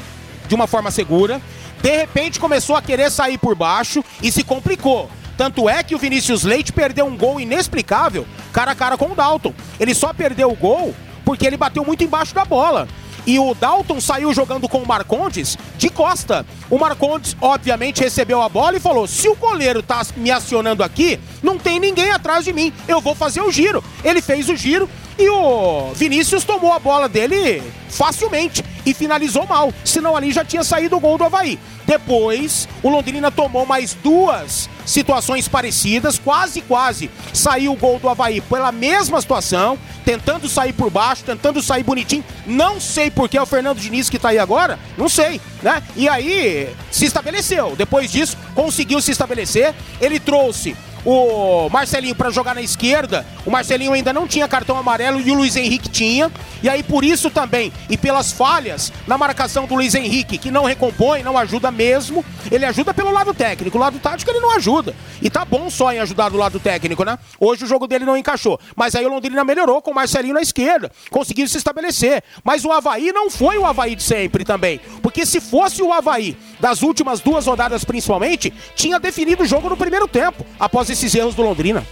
de uma forma segura, de repente começou a querer sair por baixo e se complicou. Tanto é que o Vinícius Leite perdeu um gol inexplicável cara a cara com o Dalton. Ele só perdeu o gol porque ele bateu muito embaixo da bola. E o Dalton saiu jogando com o Marcondes de costa. O Marcondes, obviamente, recebeu a bola e falou: se o goleiro tá me acionando aqui, não tem ninguém atrás de mim. Eu vou fazer o giro. Ele fez o giro e o Vinícius tomou a bola dele facilmente e finalizou mal. Senão ali já tinha saído o gol do Havaí. Depois, o Londrina tomou mais duas situações parecidas, quase, quase saiu o gol do Havaí pela mesma situação, tentando sair por baixo, tentando sair bonitinho. Não sei porque é o Fernando Diniz que tá aí agora, não sei, né? E aí se estabeleceu. Depois disso, conseguiu se estabelecer. Ele trouxe o Marcelinho para jogar na esquerda. O Marcelinho ainda não tinha cartão amarelo e o Luiz Henrique tinha. E aí por isso também, e pelas falhas na marcação do Luiz Henrique, que não recompõe, não ajuda mesmo, ele ajuda pelo lado técnico. O lado tático ele não ajuda. E tá bom só em ajudar do lado técnico, né? Hoje o jogo dele não encaixou. Mas aí o Londrina melhorou com o Marcelinho na esquerda. Conseguiu se estabelecer. Mas o Havaí não foi o Havaí de sempre também. Porque se fosse o Havaí das últimas duas rodadas principalmente, tinha definido o jogo no primeiro tempo, após esses erros do Londrina.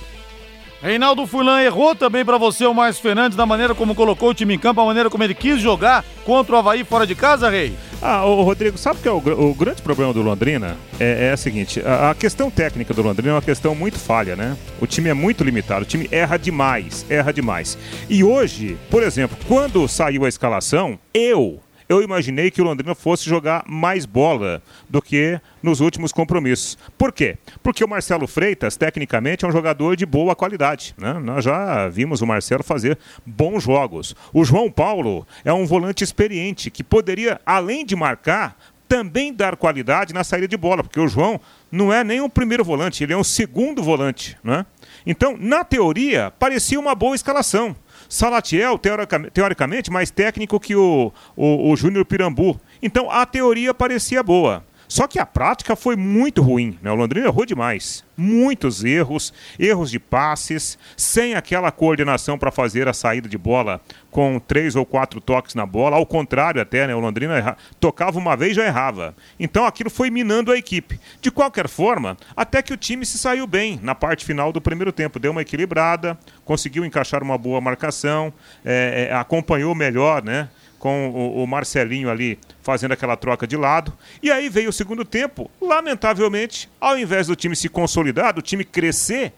Reinaldo Furlan errou também para você o Márcio Fernandes da maneira como colocou o time em campo, a maneira como ele quis jogar contra o Havaí fora de casa, Rei? Ah, o Rodrigo, sabe que é o, o, grande problema do Londrina? É, é o seguinte, a, a, questão técnica do Londrina é uma questão muito falha, né? O time é muito limitado, o time erra demais, erra demais. E hoje, por exemplo, quando saiu a escalação, eu, eu imaginei que o Londrina fosse jogar mais bola do que nos últimos compromissos. Por quê? Porque o Marcelo Freitas, tecnicamente, é um jogador de boa qualidade. Né? Nós já vimos o Marcelo fazer bons jogos. O João Paulo é um volante experiente que poderia, além de marcar, também dar qualidade na saída de bola, porque o João não é nem o primeiro volante, ele é o segundo volante. Né? Então, na teoria, parecia uma boa escalação. Salatiel, teoricamente, mais técnico que o, o, o Júnior Pirambu. Então a teoria parecia boa. Só que a prática foi muito ruim. Né? O Londrina errou demais. Muitos erros, erros de passes, sem aquela coordenação para fazer a saída de bola com três ou quatro toques na bola. Ao contrário, até, né? o Londrina erra... tocava uma vez e já errava. Então aquilo foi minando a equipe. De qualquer forma, até que o time se saiu bem na parte final do primeiro tempo. Deu uma equilibrada, conseguiu encaixar uma boa marcação, é, é, acompanhou melhor, né? Com o, o, Marcelinho ali fazendo aquela troca de lado. E aí veio o segundo tempo. Lamentavelmente, ao invés do time se consolidar, do time crescer,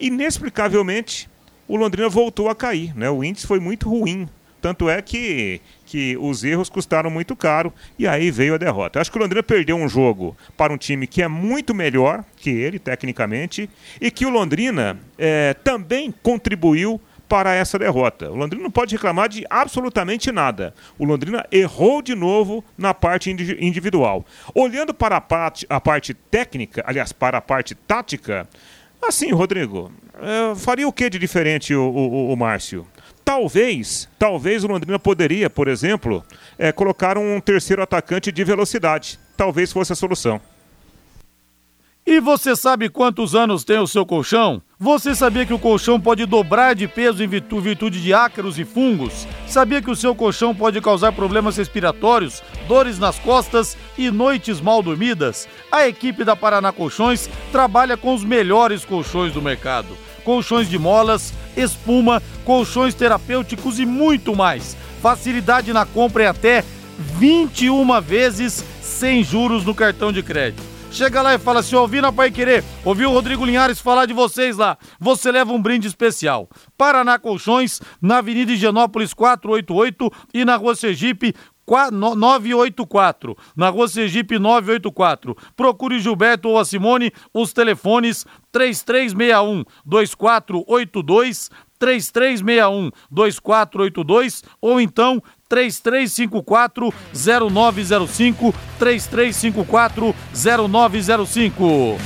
inexplicavelmente o Londrina voltou a cair. Né? O índice foi muito ruim. Tanto é que, que os erros custaram muito caro e aí veio a derrota. Acho que o Londrina perdeu um jogo para um time que é muito melhor que ele, tecnicamente, e que o Londrina é, também contribuiu para essa derrota. O Londrina não pode reclamar de absolutamente nada. O Londrina errou de novo na parte individual. Olhando para a parte, a parte técnica, aliás, para a parte tática, assim, Rodrigo, é, faria o que de diferente o, o, o Márcio? Talvez, talvez o Londrina poderia, por exemplo, é, colocar um terceiro atacante de velocidade. Talvez fosse a solução. E você sabe quantos anos tem o seu colchão? Você sabia que o colchão pode dobrar de peso em virtude de ácaros e fungos? Sabia que o seu colchão pode causar problemas respiratórios, dores nas costas e noites mal dormidas? A equipe da Paraná Colchões trabalha com os melhores colchões do mercado. Colchões de molas, espuma, colchões terapêuticos e muito mais. Facilidade na compra é até 21 vezes sem juros no cartão de crédito. Chega lá e fala assim: ouvi na Pai Querer, ouviu o Rodrigo Linhares falar de vocês lá. Você leva um brinde especial. Paraná Colchões, na Avenida Higienópolis 488 e na Rua Sergipe 984. Na Rua Sergipe 984. Procure Gilberto ou a Simone, os telefones 3361 2482 3361 2482 ou então 3354 0905 3354 0905.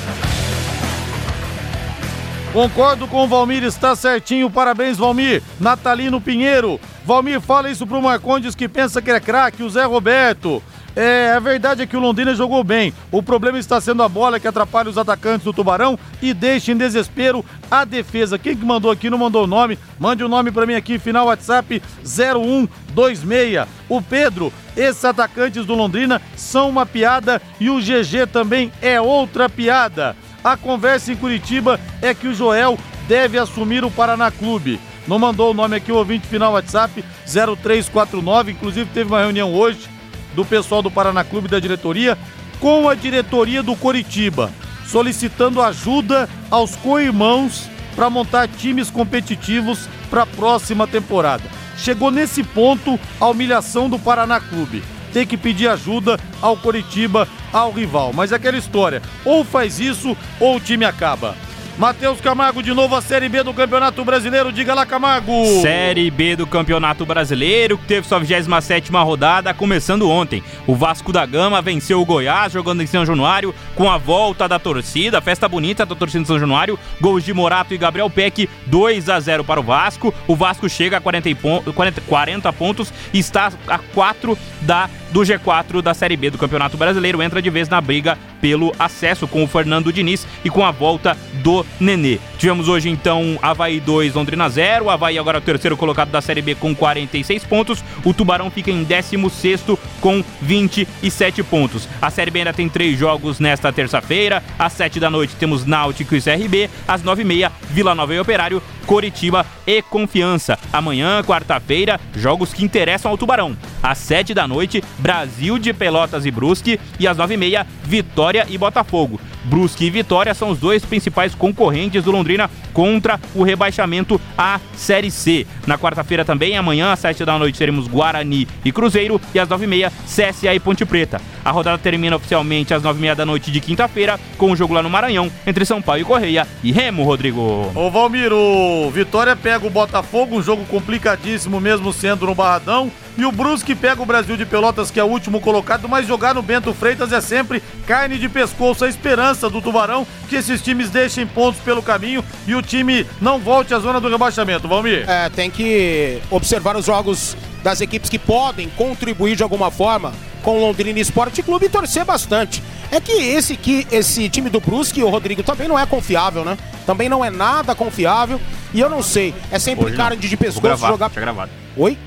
Concordo com o Valmir, está certinho. Parabéns, Valmir. Natalino Pinheiro. Valmir, fala isso pro Marcondes que pensa que é craque, o Zé Roberto. É, a verdade é que o Londrina jogou bem. O problema está sendo a bola que atrapalha os atacantes do Tubarão e deixa em desespero a defesa. Quem que mandou aqui não mandou o nome? Mande o um nome para mim aqui, final WhatsApp 0126. O Pedro, esses atacantes do Londrina são uma piada e o GG também é outra piada. A conversa em Curitiba é que o Joel deve assumir o Paraná Clube. Não mandou o nome aqui, o ouvinte final WhatsApp 0349. Inclusive teve uma reunião hoje do pessoal do Paraná Clube da diretoria com a diretoria do Coritiba, solicitando ajuda aos co-irmãos para montar times competitivos para a próxima temporada. Chegou nesse ponto a humilhação do Paraná Clube. Tem que pedir ajuda ao Coritiba, ao rival. Mas é aquela história, ou faz isso ou o time acaba. Matheus Camargo de novo a Série B do Campeonato Brasileiro. Diga lá, Camargo. Série B do Campeonato Brasileiro, que teve sua 27 rodada, começando ontem. O Vasco da Gama venceu o Goiás, jogando em São Januário, com a volta da torcida, festa bonita da torcida de São Januário. Gols de Morato e Gabriel Peck, 2 a 0 para o Vasco. O Vasco chega a 40, 40, 40 pontos e está a 4 da do G4 da Série B do Campeonato Brasileiro. Entra de vez na briga pelo acesso com o Fernando Diniz e com a volta do Nenê. Tivemos hoje então Havaí 2, Londrina 0. O Havaí agora é o terceiro colocado da Série B com 46 pontos. O Tubarão fica em 16 com 27 pontos. A Série B ainda tem três jogos nesta terça-feira. Às 7 da noite temos Náutico e CRB. Às 9h30, Vila Nova e Operário, Coritiba e Confiança. Amanhã, quarta-feira, jogos que interessam ao Tubarão. Às 7 da noite, Brasil de Pelotas e Brusque. E às 9h30, Vitória e Botafogo. Brusque e Vitória são os dois principais concorrentes do Londrina contra o rebaixamento à Série C. Na quarta-feira também, amanhã, às 7 da noite, teremos Guarani e Cruzeiro. E às 9h30, CSA e Ponte Preta. A rodada termina oficialmente às 9h30 da noite de quinta-feira, com o jogo lá no Maranhão, entre São Paulo e Correia e Remo, Rodrigo. Ô Valmiro, Vitória pega o Botafogo, um jogo complicadíssimo mesmo sendo no Barradão. E o Brusque pega o Brasil de Pelotas, que é o último colocado, mas jogar no Bento Freitas é sempre carne de pescoço. A esperança do Tubarão que esses times deixem pontos pelo caminho e o time não volte à zona do rebaixamento. Valmir. É, tem que observar os jogos das equipes que podem contribuir de alguma forma com o Londrina Esporte Clube e torcer bastante. É que esse, que esse time do Brusque, o Rodrigo, também não é confiável, né? Também não é nada confiável. E eu não sei, é sempre carne de pescoço gravar, jogar. Gravado. Oi?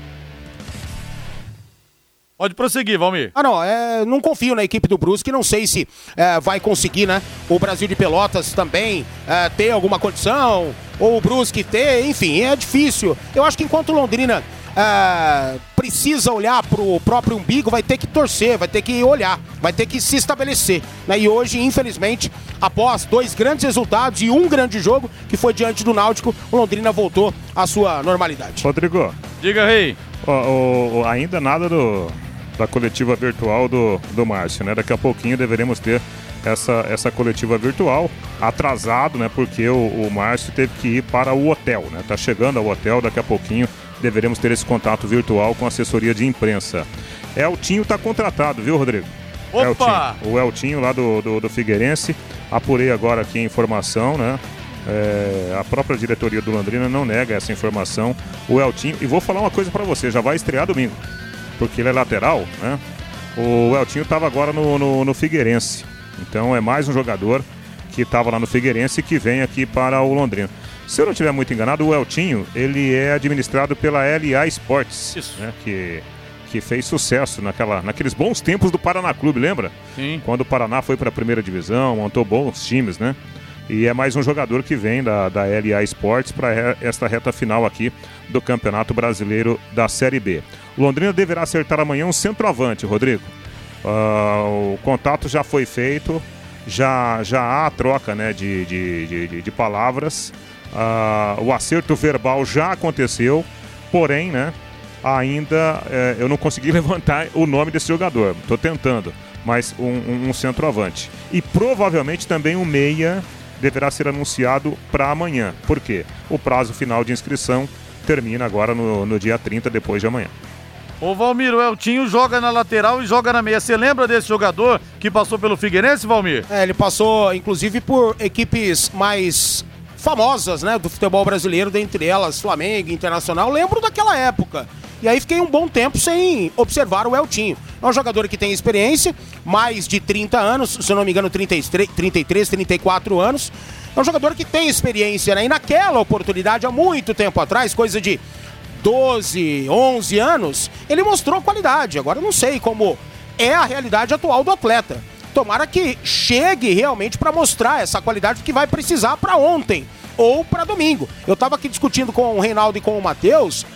Pode prosseguir, Valmir. Ah, não, é, não confio na equipe do Brusque, não sei se é, vai conseguir, né? O Brasil de Pelotas também é, ter alguma condição, ou o Brusque ter, enfim, é difícil. Eu acho que enquanto o Londrina é, precisa olhar pro próprio umbigo, vai ter que torcer, vai ter que olhar, vai ter que se estabelecer. Né? E hoje, infelizmente, após dois grandes resultados e um grande jogo, que foi diante do Náutico, o Londrina voltou à sua normalidade. Rodrigo. Diga, Rei. Ó, ó, ainda nada do, da coletiva virtual do, do Márcio, né? Daqui a pouquinho deveremos ter essa, essa coletiva virtual atrasado, né? Porque o, o Márcio teve que ir para o hotel, né? Tá chegando ao hotel, daqui a pouquinho deveremos ter esse contato virtual com a assessoria de imprensa. Eltinho tá contratado, viu, Rodrigo? Opa! Eltinho, o Eltinho lá do, do, do Figueirense. Apurei agora aqui a informação, né? É, a própria diretoria do Londrina não nega essa informação. O Eltinho, e vou falar uma coisa para você, já vai estrear domingo, porque ele é lateral, né? O Eltinho estava agora no, no, no, Figueirense, então é mais um jogador que estava lá no Figueirense e que vem aqui para o Londrina. Se eu não estiver muito enganado, o Eltinho ele é administrado pela LA Sports, né? Que que fez sucesso naquela, naqueles bons tempos do Paraná Clube, lembra? Sim. Quando o Paraná foi para a primeira divisão, montou bons times, né? E é mais um jogador que vem da, da LA Sports para esta reta final aqui do Campeonato Brasileiro da Série B. Londrina deverá acertar amanhã um centroavante, Rodrigo. Uh, o contato já foi feito, já, já há a troca né, de, de, de, de palavras. Uh, o acerto verbal já aconteceu, porém, né, ainda eh, eu não consegui [LAUGHS] levantar o nome desse jogador. Estou tentando, mas um, um, um centroavante. E provavelmente também um meia deverá ser anunciado para amanhã. Por quê? O prazo final de inscrição termina agora no, no dia 30, depois de amanhã. O Valmir, o Eltinho joga na lateral e joga na meia. Você lembra desse jogador que passou pelo Figueirense, Valmir? É, ele passou, inclusive, por equipes mais famosas, né, do futebol brasileiro, dentre elas Flamengo, Internacional. Lembro daquela época. E aí fiquei um bom tempo sem observar o Eltinho. É um jogador que tem experiência, mais de 30 anos, se eu não me engano, 33, 33 34 anos. É um jogador que tem experiência, né? E naquela oportunidade, há muito tempo atrás, coisa de 12, 11 anos, ele mostrou qualidade. Agora não sei como é a realidade atual do atleta. tomara que chegue realmente para mostrar essa qualidade que vai precisar para ontem ou para domingo. Eu estava aqui discutindo com o Reinaldo e com o Matheus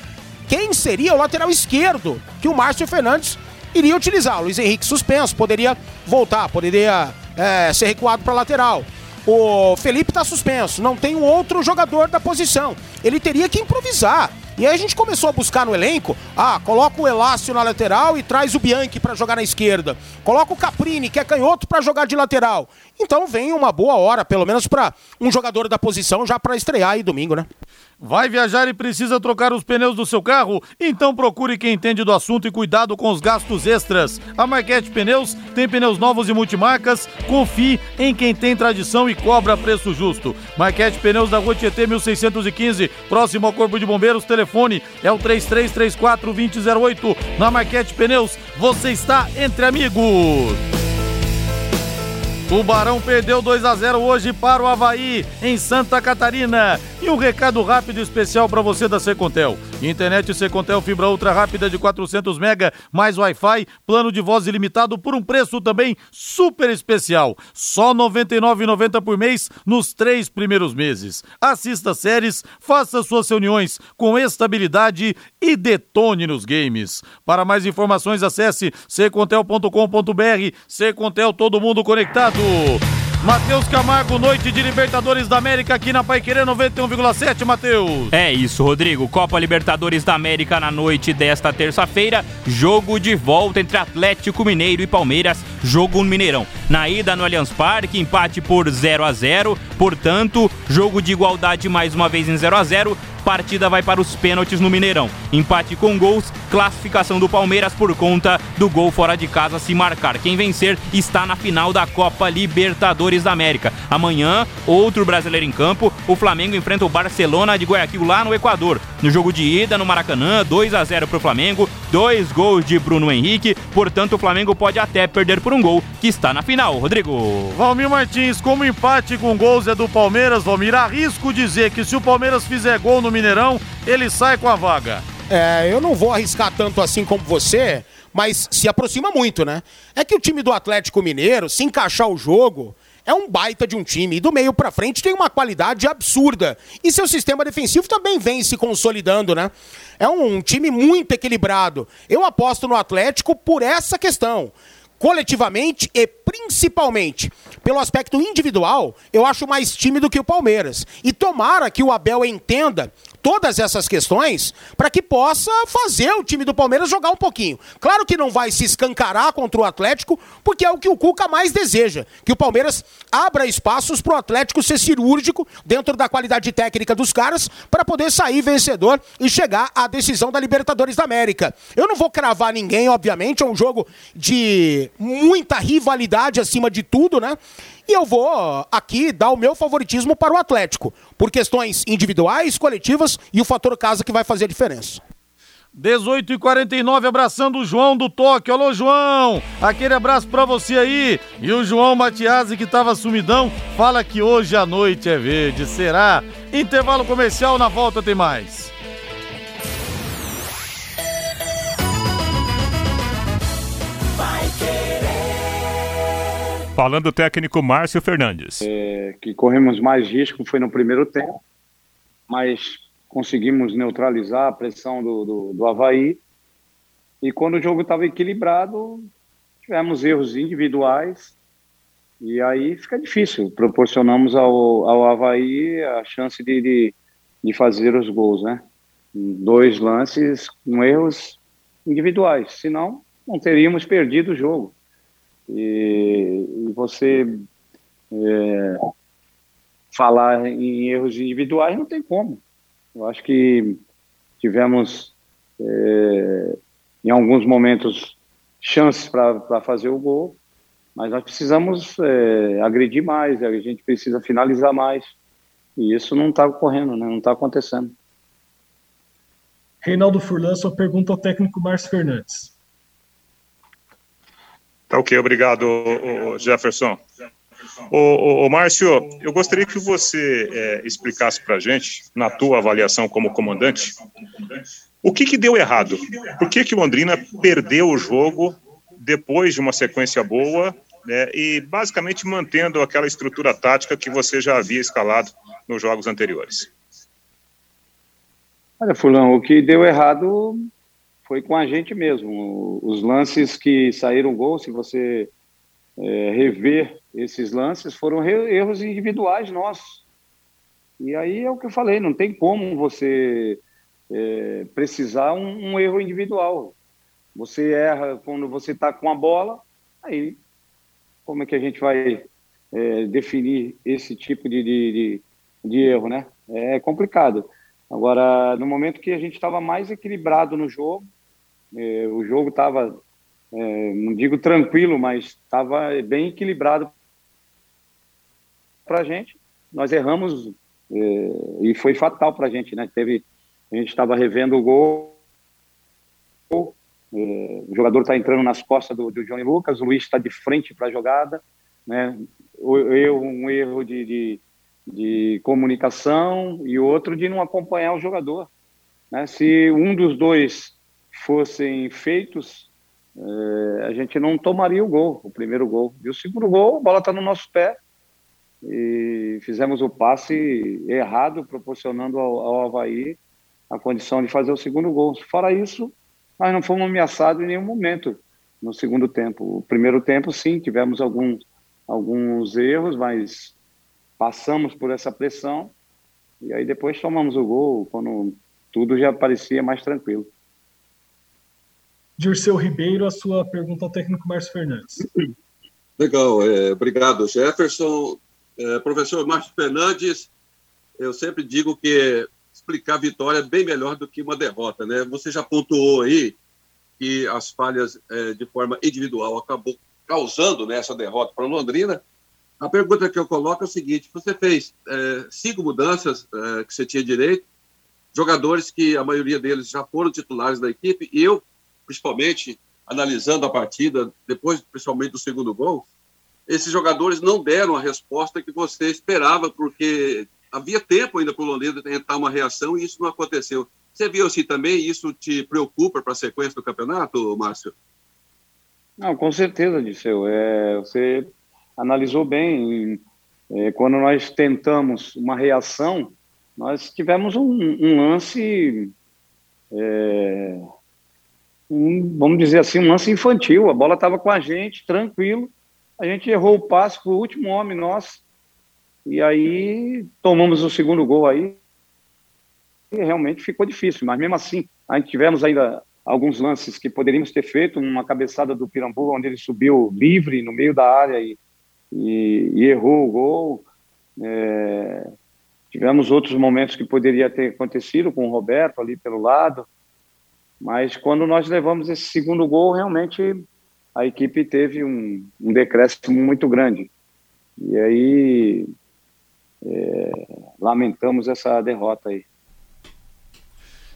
quem seria o lateral esquerdo que o Márcio Fernandes iria utilizar. O Luiz Henrique suspenso, poderia voltar, poderia é, ser recuado para lateral. O Felipe está suspenso, não tem um outro jogador da posição. Ele teria que improvisar. E aí a gente começou a buscar no elenco, ah, coloca o Elácio na lateral e traz o Bianchi para jogar na esquerda. Coloca o Caprini, que é canhoto, para jogar de lateral. Então vem uma boa hora, pelo menos para um jogador da posição já para estrear aí domingo, né? Vai viajar e precisa trocar os pneus do seu carro? Então procure quem entende do assunto e cuidado com os gastos extras. A Marquete Pneus tem pneus novos e multimarcas. Confie em quem tem tradição e cobra preço justo. Marquete Pneus da Rua Tietê 1615, próximo ao Corpo de Bombeiros. Telefone é o 3334 2008. Na Marquete Pneus, você está entre amigos. Tubarão perdeu 2 a 0 hoje para o Havaí, em Santa Catarina. E um recado rápido especial para você da Secontel. Internet Secontel fibra ultra rápida de 400 mega mais Wi-Fi, plano de voz ilimitado por um preço também super especial. Só R$ 99,90 por mês nos três primeiros meses. Assista séries, faça suas reuniões com estabilidade e detone nos games. Para mais informações acesse secontel.com.br. Secontel todo mundo conectado. Matheus Camargo, noite de Libertadores da América aqui na Paiquerê 91,7, Matheus. É isso, Rodrigo. Copa Libertadores da América na noite desta terça-feira. Jogo de volta entre Atlético Mineiro e Palmeiras. Jogo no Mineirão. Na ida no Allianz Parque, empate por 0 a 0 Portanto, jogo de igualdade mais uma vez em 0 a 0 partida vai para os pênaltis no Mineirão. Empate com gols, classificação do Palmeiras por conta do gol fora de casa se marcar. Quem vencer está na final da Copa Libertadores da América. Amanhã, outro brasileiro em campo, o Flamengo enfrenta o Barcelona de Guayaquil lá no Equador. No jogo de ida no Maracanã, 2 a 0 para o Flamengo, dois gols de Bruno Henrique, portanto o Flamengo pode até perder por um gol, que está na final, Rodrigo. Valmir Martins, como empate com gols é do Palmeiras, Valmir, arrisco dizer que se o Palmeiras fizer gol no Mineirão, ele sai com a vaga. É, eu não vou arriscar tanto assim como você, mas se aproxima muito, né? É que o time do Atlético Mineiro, se encaixar o jogo, é um baita de um time. E do meio para frente tem uma qualidade absurda. E seu sistema defensivo também vem se consolidando, né? É um time muito equilibrado. Eu aposto no Atlético por essa questão coletivamente e principalmente pelo aspecto individual, eu acho mais time do que o Palmeiras. E tomara que o Abel entenda todas essas questões para que possa fazer o time do Palmeiras jogar um pouquinho. Claro que não vai se escancarar contra o Atlético, porque é o que o Cuca mais deseja, que o Palmeiras abra espaços para o Atlético ser cirúrgico dentro da qualidade técnica dos caras para poder sair vencedor e chegar à decisão da Libertadores da América. Eu não vou cravar ninguém, obviamente, é um jogo de muita rivalidade acima de tudo, né? E eu vou aqui dar o meu favoritismo para o Atlético, por questões individuais, coletivas e o fator casa que vai fazer a diferença. 18 e 49 abraçando o João do Toque. Alô, João! Aquele abraço pra você aí. E o João Matiasi, que tava sumidão, fala que hoje a noite é verde. Será? Intervalo comercial, na volta tem mais. Falando do técnico Márcio Fernandes. É, que corremos mais risco foi no primeiro tempo, mas conseguimos neutralizar a pressão do, do, do Havaí. E quando o jogo estava equilibrado, tivemos erros individuais. E aí fica difícil. Proporcionamos ao, ao Havaí a chance de, de, de fazer os gols, né? Dois lances com erros individuais. Senão, não teríamos perdido o jogo. E, e você é, falar em erros individuais não tem como. Eu acho que tivemos, é, em alguns momentos, chances para fazer o gol, mas nós precisamos é, agredir mais, a gente precisa finalizar mais. E isso não está ocorrendo, né? não está acontecendo. Reinaldo Furlan, sua pergunta ao técnico Márcio Fernandes. Tá ok, obrigado, Jefferson. Ô, ô, Márcio, eu gostaria que você é, explicasse para a gente, na tua avaliação como comandante, o que, que deu errado? Por que, que Londrina perdeu o jogo depois de uma sequência boa né, e basicamente mantendo aquela estrutura tática que você já havia escalado nos jogos anteriores. Olha, Fulão, o que deu errado foi com a gente mesmo. Os lances que saíram gol, se você é, rever esses lances, foram erros individuais nossos. E aí é o que eu falei, não tem como você é, precisar um, um, erro individual. Você erra quando você está com a bola, aí como é que a gente vai é, definir esse tipo de, de, de, de erro, né? É complicado. Agora, no momento que a gente estava mais equilibrado no jogo, é, o jogo estava, é, não digo tranquilo, mas estava bem equilibrado para a gente. Nós erramos é, e foi fatal para a gente, né? Teve, a gente estava revendo o gol, é, o jogador está entrando nas costas do, do Johnny Lucas, o Luiz está de frente para a jogada, né? Eu um erro de, de de comunicação e outro de não acompanhar o jogador. Né? Se um dos dois fossem feitos, é, a gente não tomaria o gol, o primeiro gol. E o segundo gol, a bola está no nosso pé e fizemos o passe errado, proporcionando ao, ao Havaí a condição de fazer o segundo gol. Fora isso, nós não fomos ameaçados em nenhum momento no segundo tempo. O primeiro tempo, sim, tivemos alguns, alguns erros, mas passamos por essa pressão e aí depois tomamos o gol quando tudo já parecia mais tranquilo. Dirceu Ribeiro, a sua pergunta ao técnico Márcio Fernandes. Legal, é, obrigado, Jefferson. É, professor Márcio Fernandes, eu sempre digo que explicar a vitória é bem melhor do que uma derrota, né? Você já pontuou aí que as falhas é, de forma individual acabou causando né, essa derrota para Londrina, a pergunta que eu coloco é o seguinte: você fez é, cinco mudanças é, que você tinha direito, jogadores que a maioria deles já foram titulares da equipe, e eu, principalmente, analisando a partida, depois, principalmente do segundo gol, esses jogadores não deram a resposta que você esperava, porque havia tempo ainda para o Londrina tentar uma reação e isso não aconteceu. Você viu assim também? Isso te preocupa para a sequência do campeonato, Márcio? Não, com certeza, Disseu. É, você analisou bem. É, quando nós tentamos uma reação, nós tivemos um, um lance, é, um, vamos dizer assim, um lance infantil. A bola estava com a gente, tranquilo. A gente errou o passe para o último homem nosso. E aí tomamos o segundo gol aí. E realmente ficou difícil, mas mesmo assim, a gente tivemos ainda alguns lances que poderíamos ter feito, uma cabeçada do Pirambu, onde ele subiu livre no meio da área e e, e errou o gol. É, tivemos outros momentos que poderia ter acontecido com o Roberto ali pelo lado, mas quando nós levamos esse segundo gol, realmente a equipe teve um, um decréscimo muito grande. E aí é, lamentamos essa derrota aí.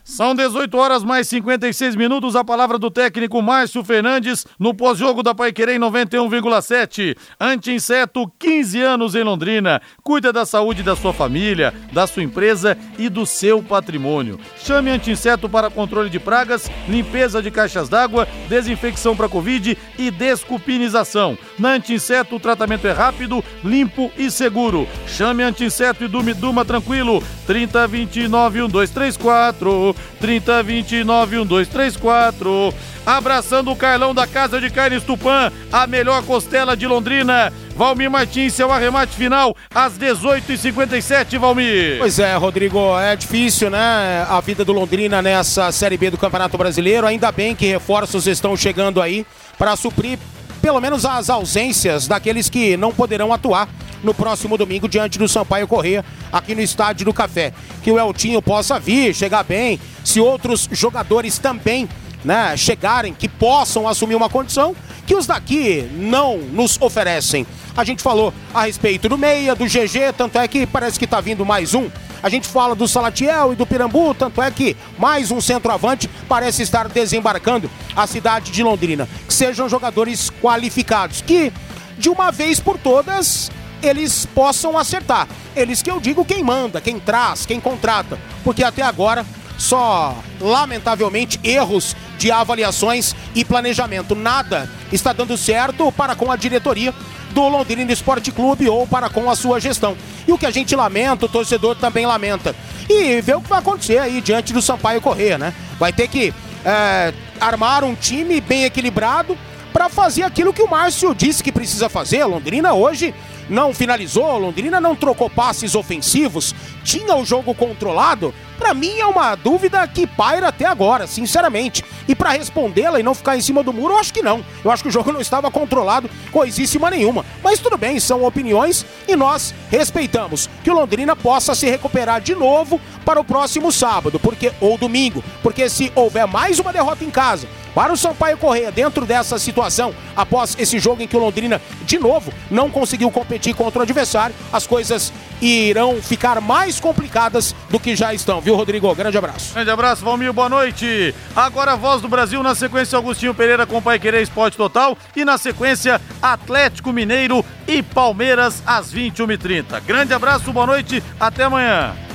São 18 horas mais 56 minutos. A palavra do técnico Márcio Fernandes no pós-jogo da Paiquerê 91,7. Anti-inseto, 15 anos em Londrina. Cuida da saúde da sua família, da sua empresa e do seu patrimônio. Chame Anti-inseto para controle de pragas, limpeza de caixas d'água, desinfecção para Covid e descupinização. Na Anti-inseto, o tratamento é rápido, limpo e seguro. Chame Anti-inseto e durma, durma tranquilo. 3029 1234 3029 1234. Abraçando o Carlão da Casa de Carnes Tupã, a melhor costela de Londrina. Valmir Martins, seu arremate final às 18h57, Valmir. Pois é, Rodrigo, é difícil, né? A vida do Londrina nessa Série B do Campeonato Brasileiro. Ainda bem que reforços estão chegando aí para suprir pelo menos as ausências daqueles que não poderão atuar no próximo domingo diante do Sampaio Corrêa, aqui no Estádio do Café. Que o Eltinho possa vir, chegar bem, se outros jogadores também né, chegarem, que possam assumir uma condição que os daqui não nos oferecem. A gente falou a respeito do Meia, do GG, tanto é que parece que está vindo mais um. A gente fala do Salatiel e do Pirambu, tanto é que mais um centroavante parece estar desembarcando a cidade de Londrina. Que sejam jogadores qualificados, que de uma vez por todas eles possam acertar. Eles que eu digo quem manda, quem traz, quem contrata. Porque até agora só, lamentavelmente, erros de avaliações e planejamento. Nada está dando certo para com a diretoria do Londrina Esporte Clube ou para com a sua gestão. E o que a gente lamenta, o torcedor também lamenta. E ver o que vai acontecer aí diante do Sampaio Corrêa, né? Vai ter que é, armar um time bem equilibrado para fazer aquilo que o Márcio disse que precisa fazer. A Londrina hoje não finalizou, Londrina não trocou passes ofensivos, tinha o jogo controlado. Para mim é uma dúvida que paira até agora, sinceramente. E para respondê-la e não ficar em cima do muro, eu acho que não. Eu acho que o jogo não estava controlado coisíssima nenhuma. Mas tudo bem, são opiniões e nós respeitamos que o Londrina possa se recuperar de novo para o próximo sábado, porque ou domingo, porque se houver mais uma derrota em casa, para o Sampaio Correia, dentro dessa situação, após esse jogo em que o Londrina, de novo, não conseguiu competir contra o adversário, as coisas irão ficar mais complicadas do que já estão, viu, Rodrigo? Grande abraço. Grande abraço, Valmir, boa noite. Agora a voz do Brasil, na sequência, Augustinho Pereira com Pai Querer Esporte Total e na sequência, Atlético Mineiro e Palmeiras às 21h30. Grande abraço, boa noite, até amanhã.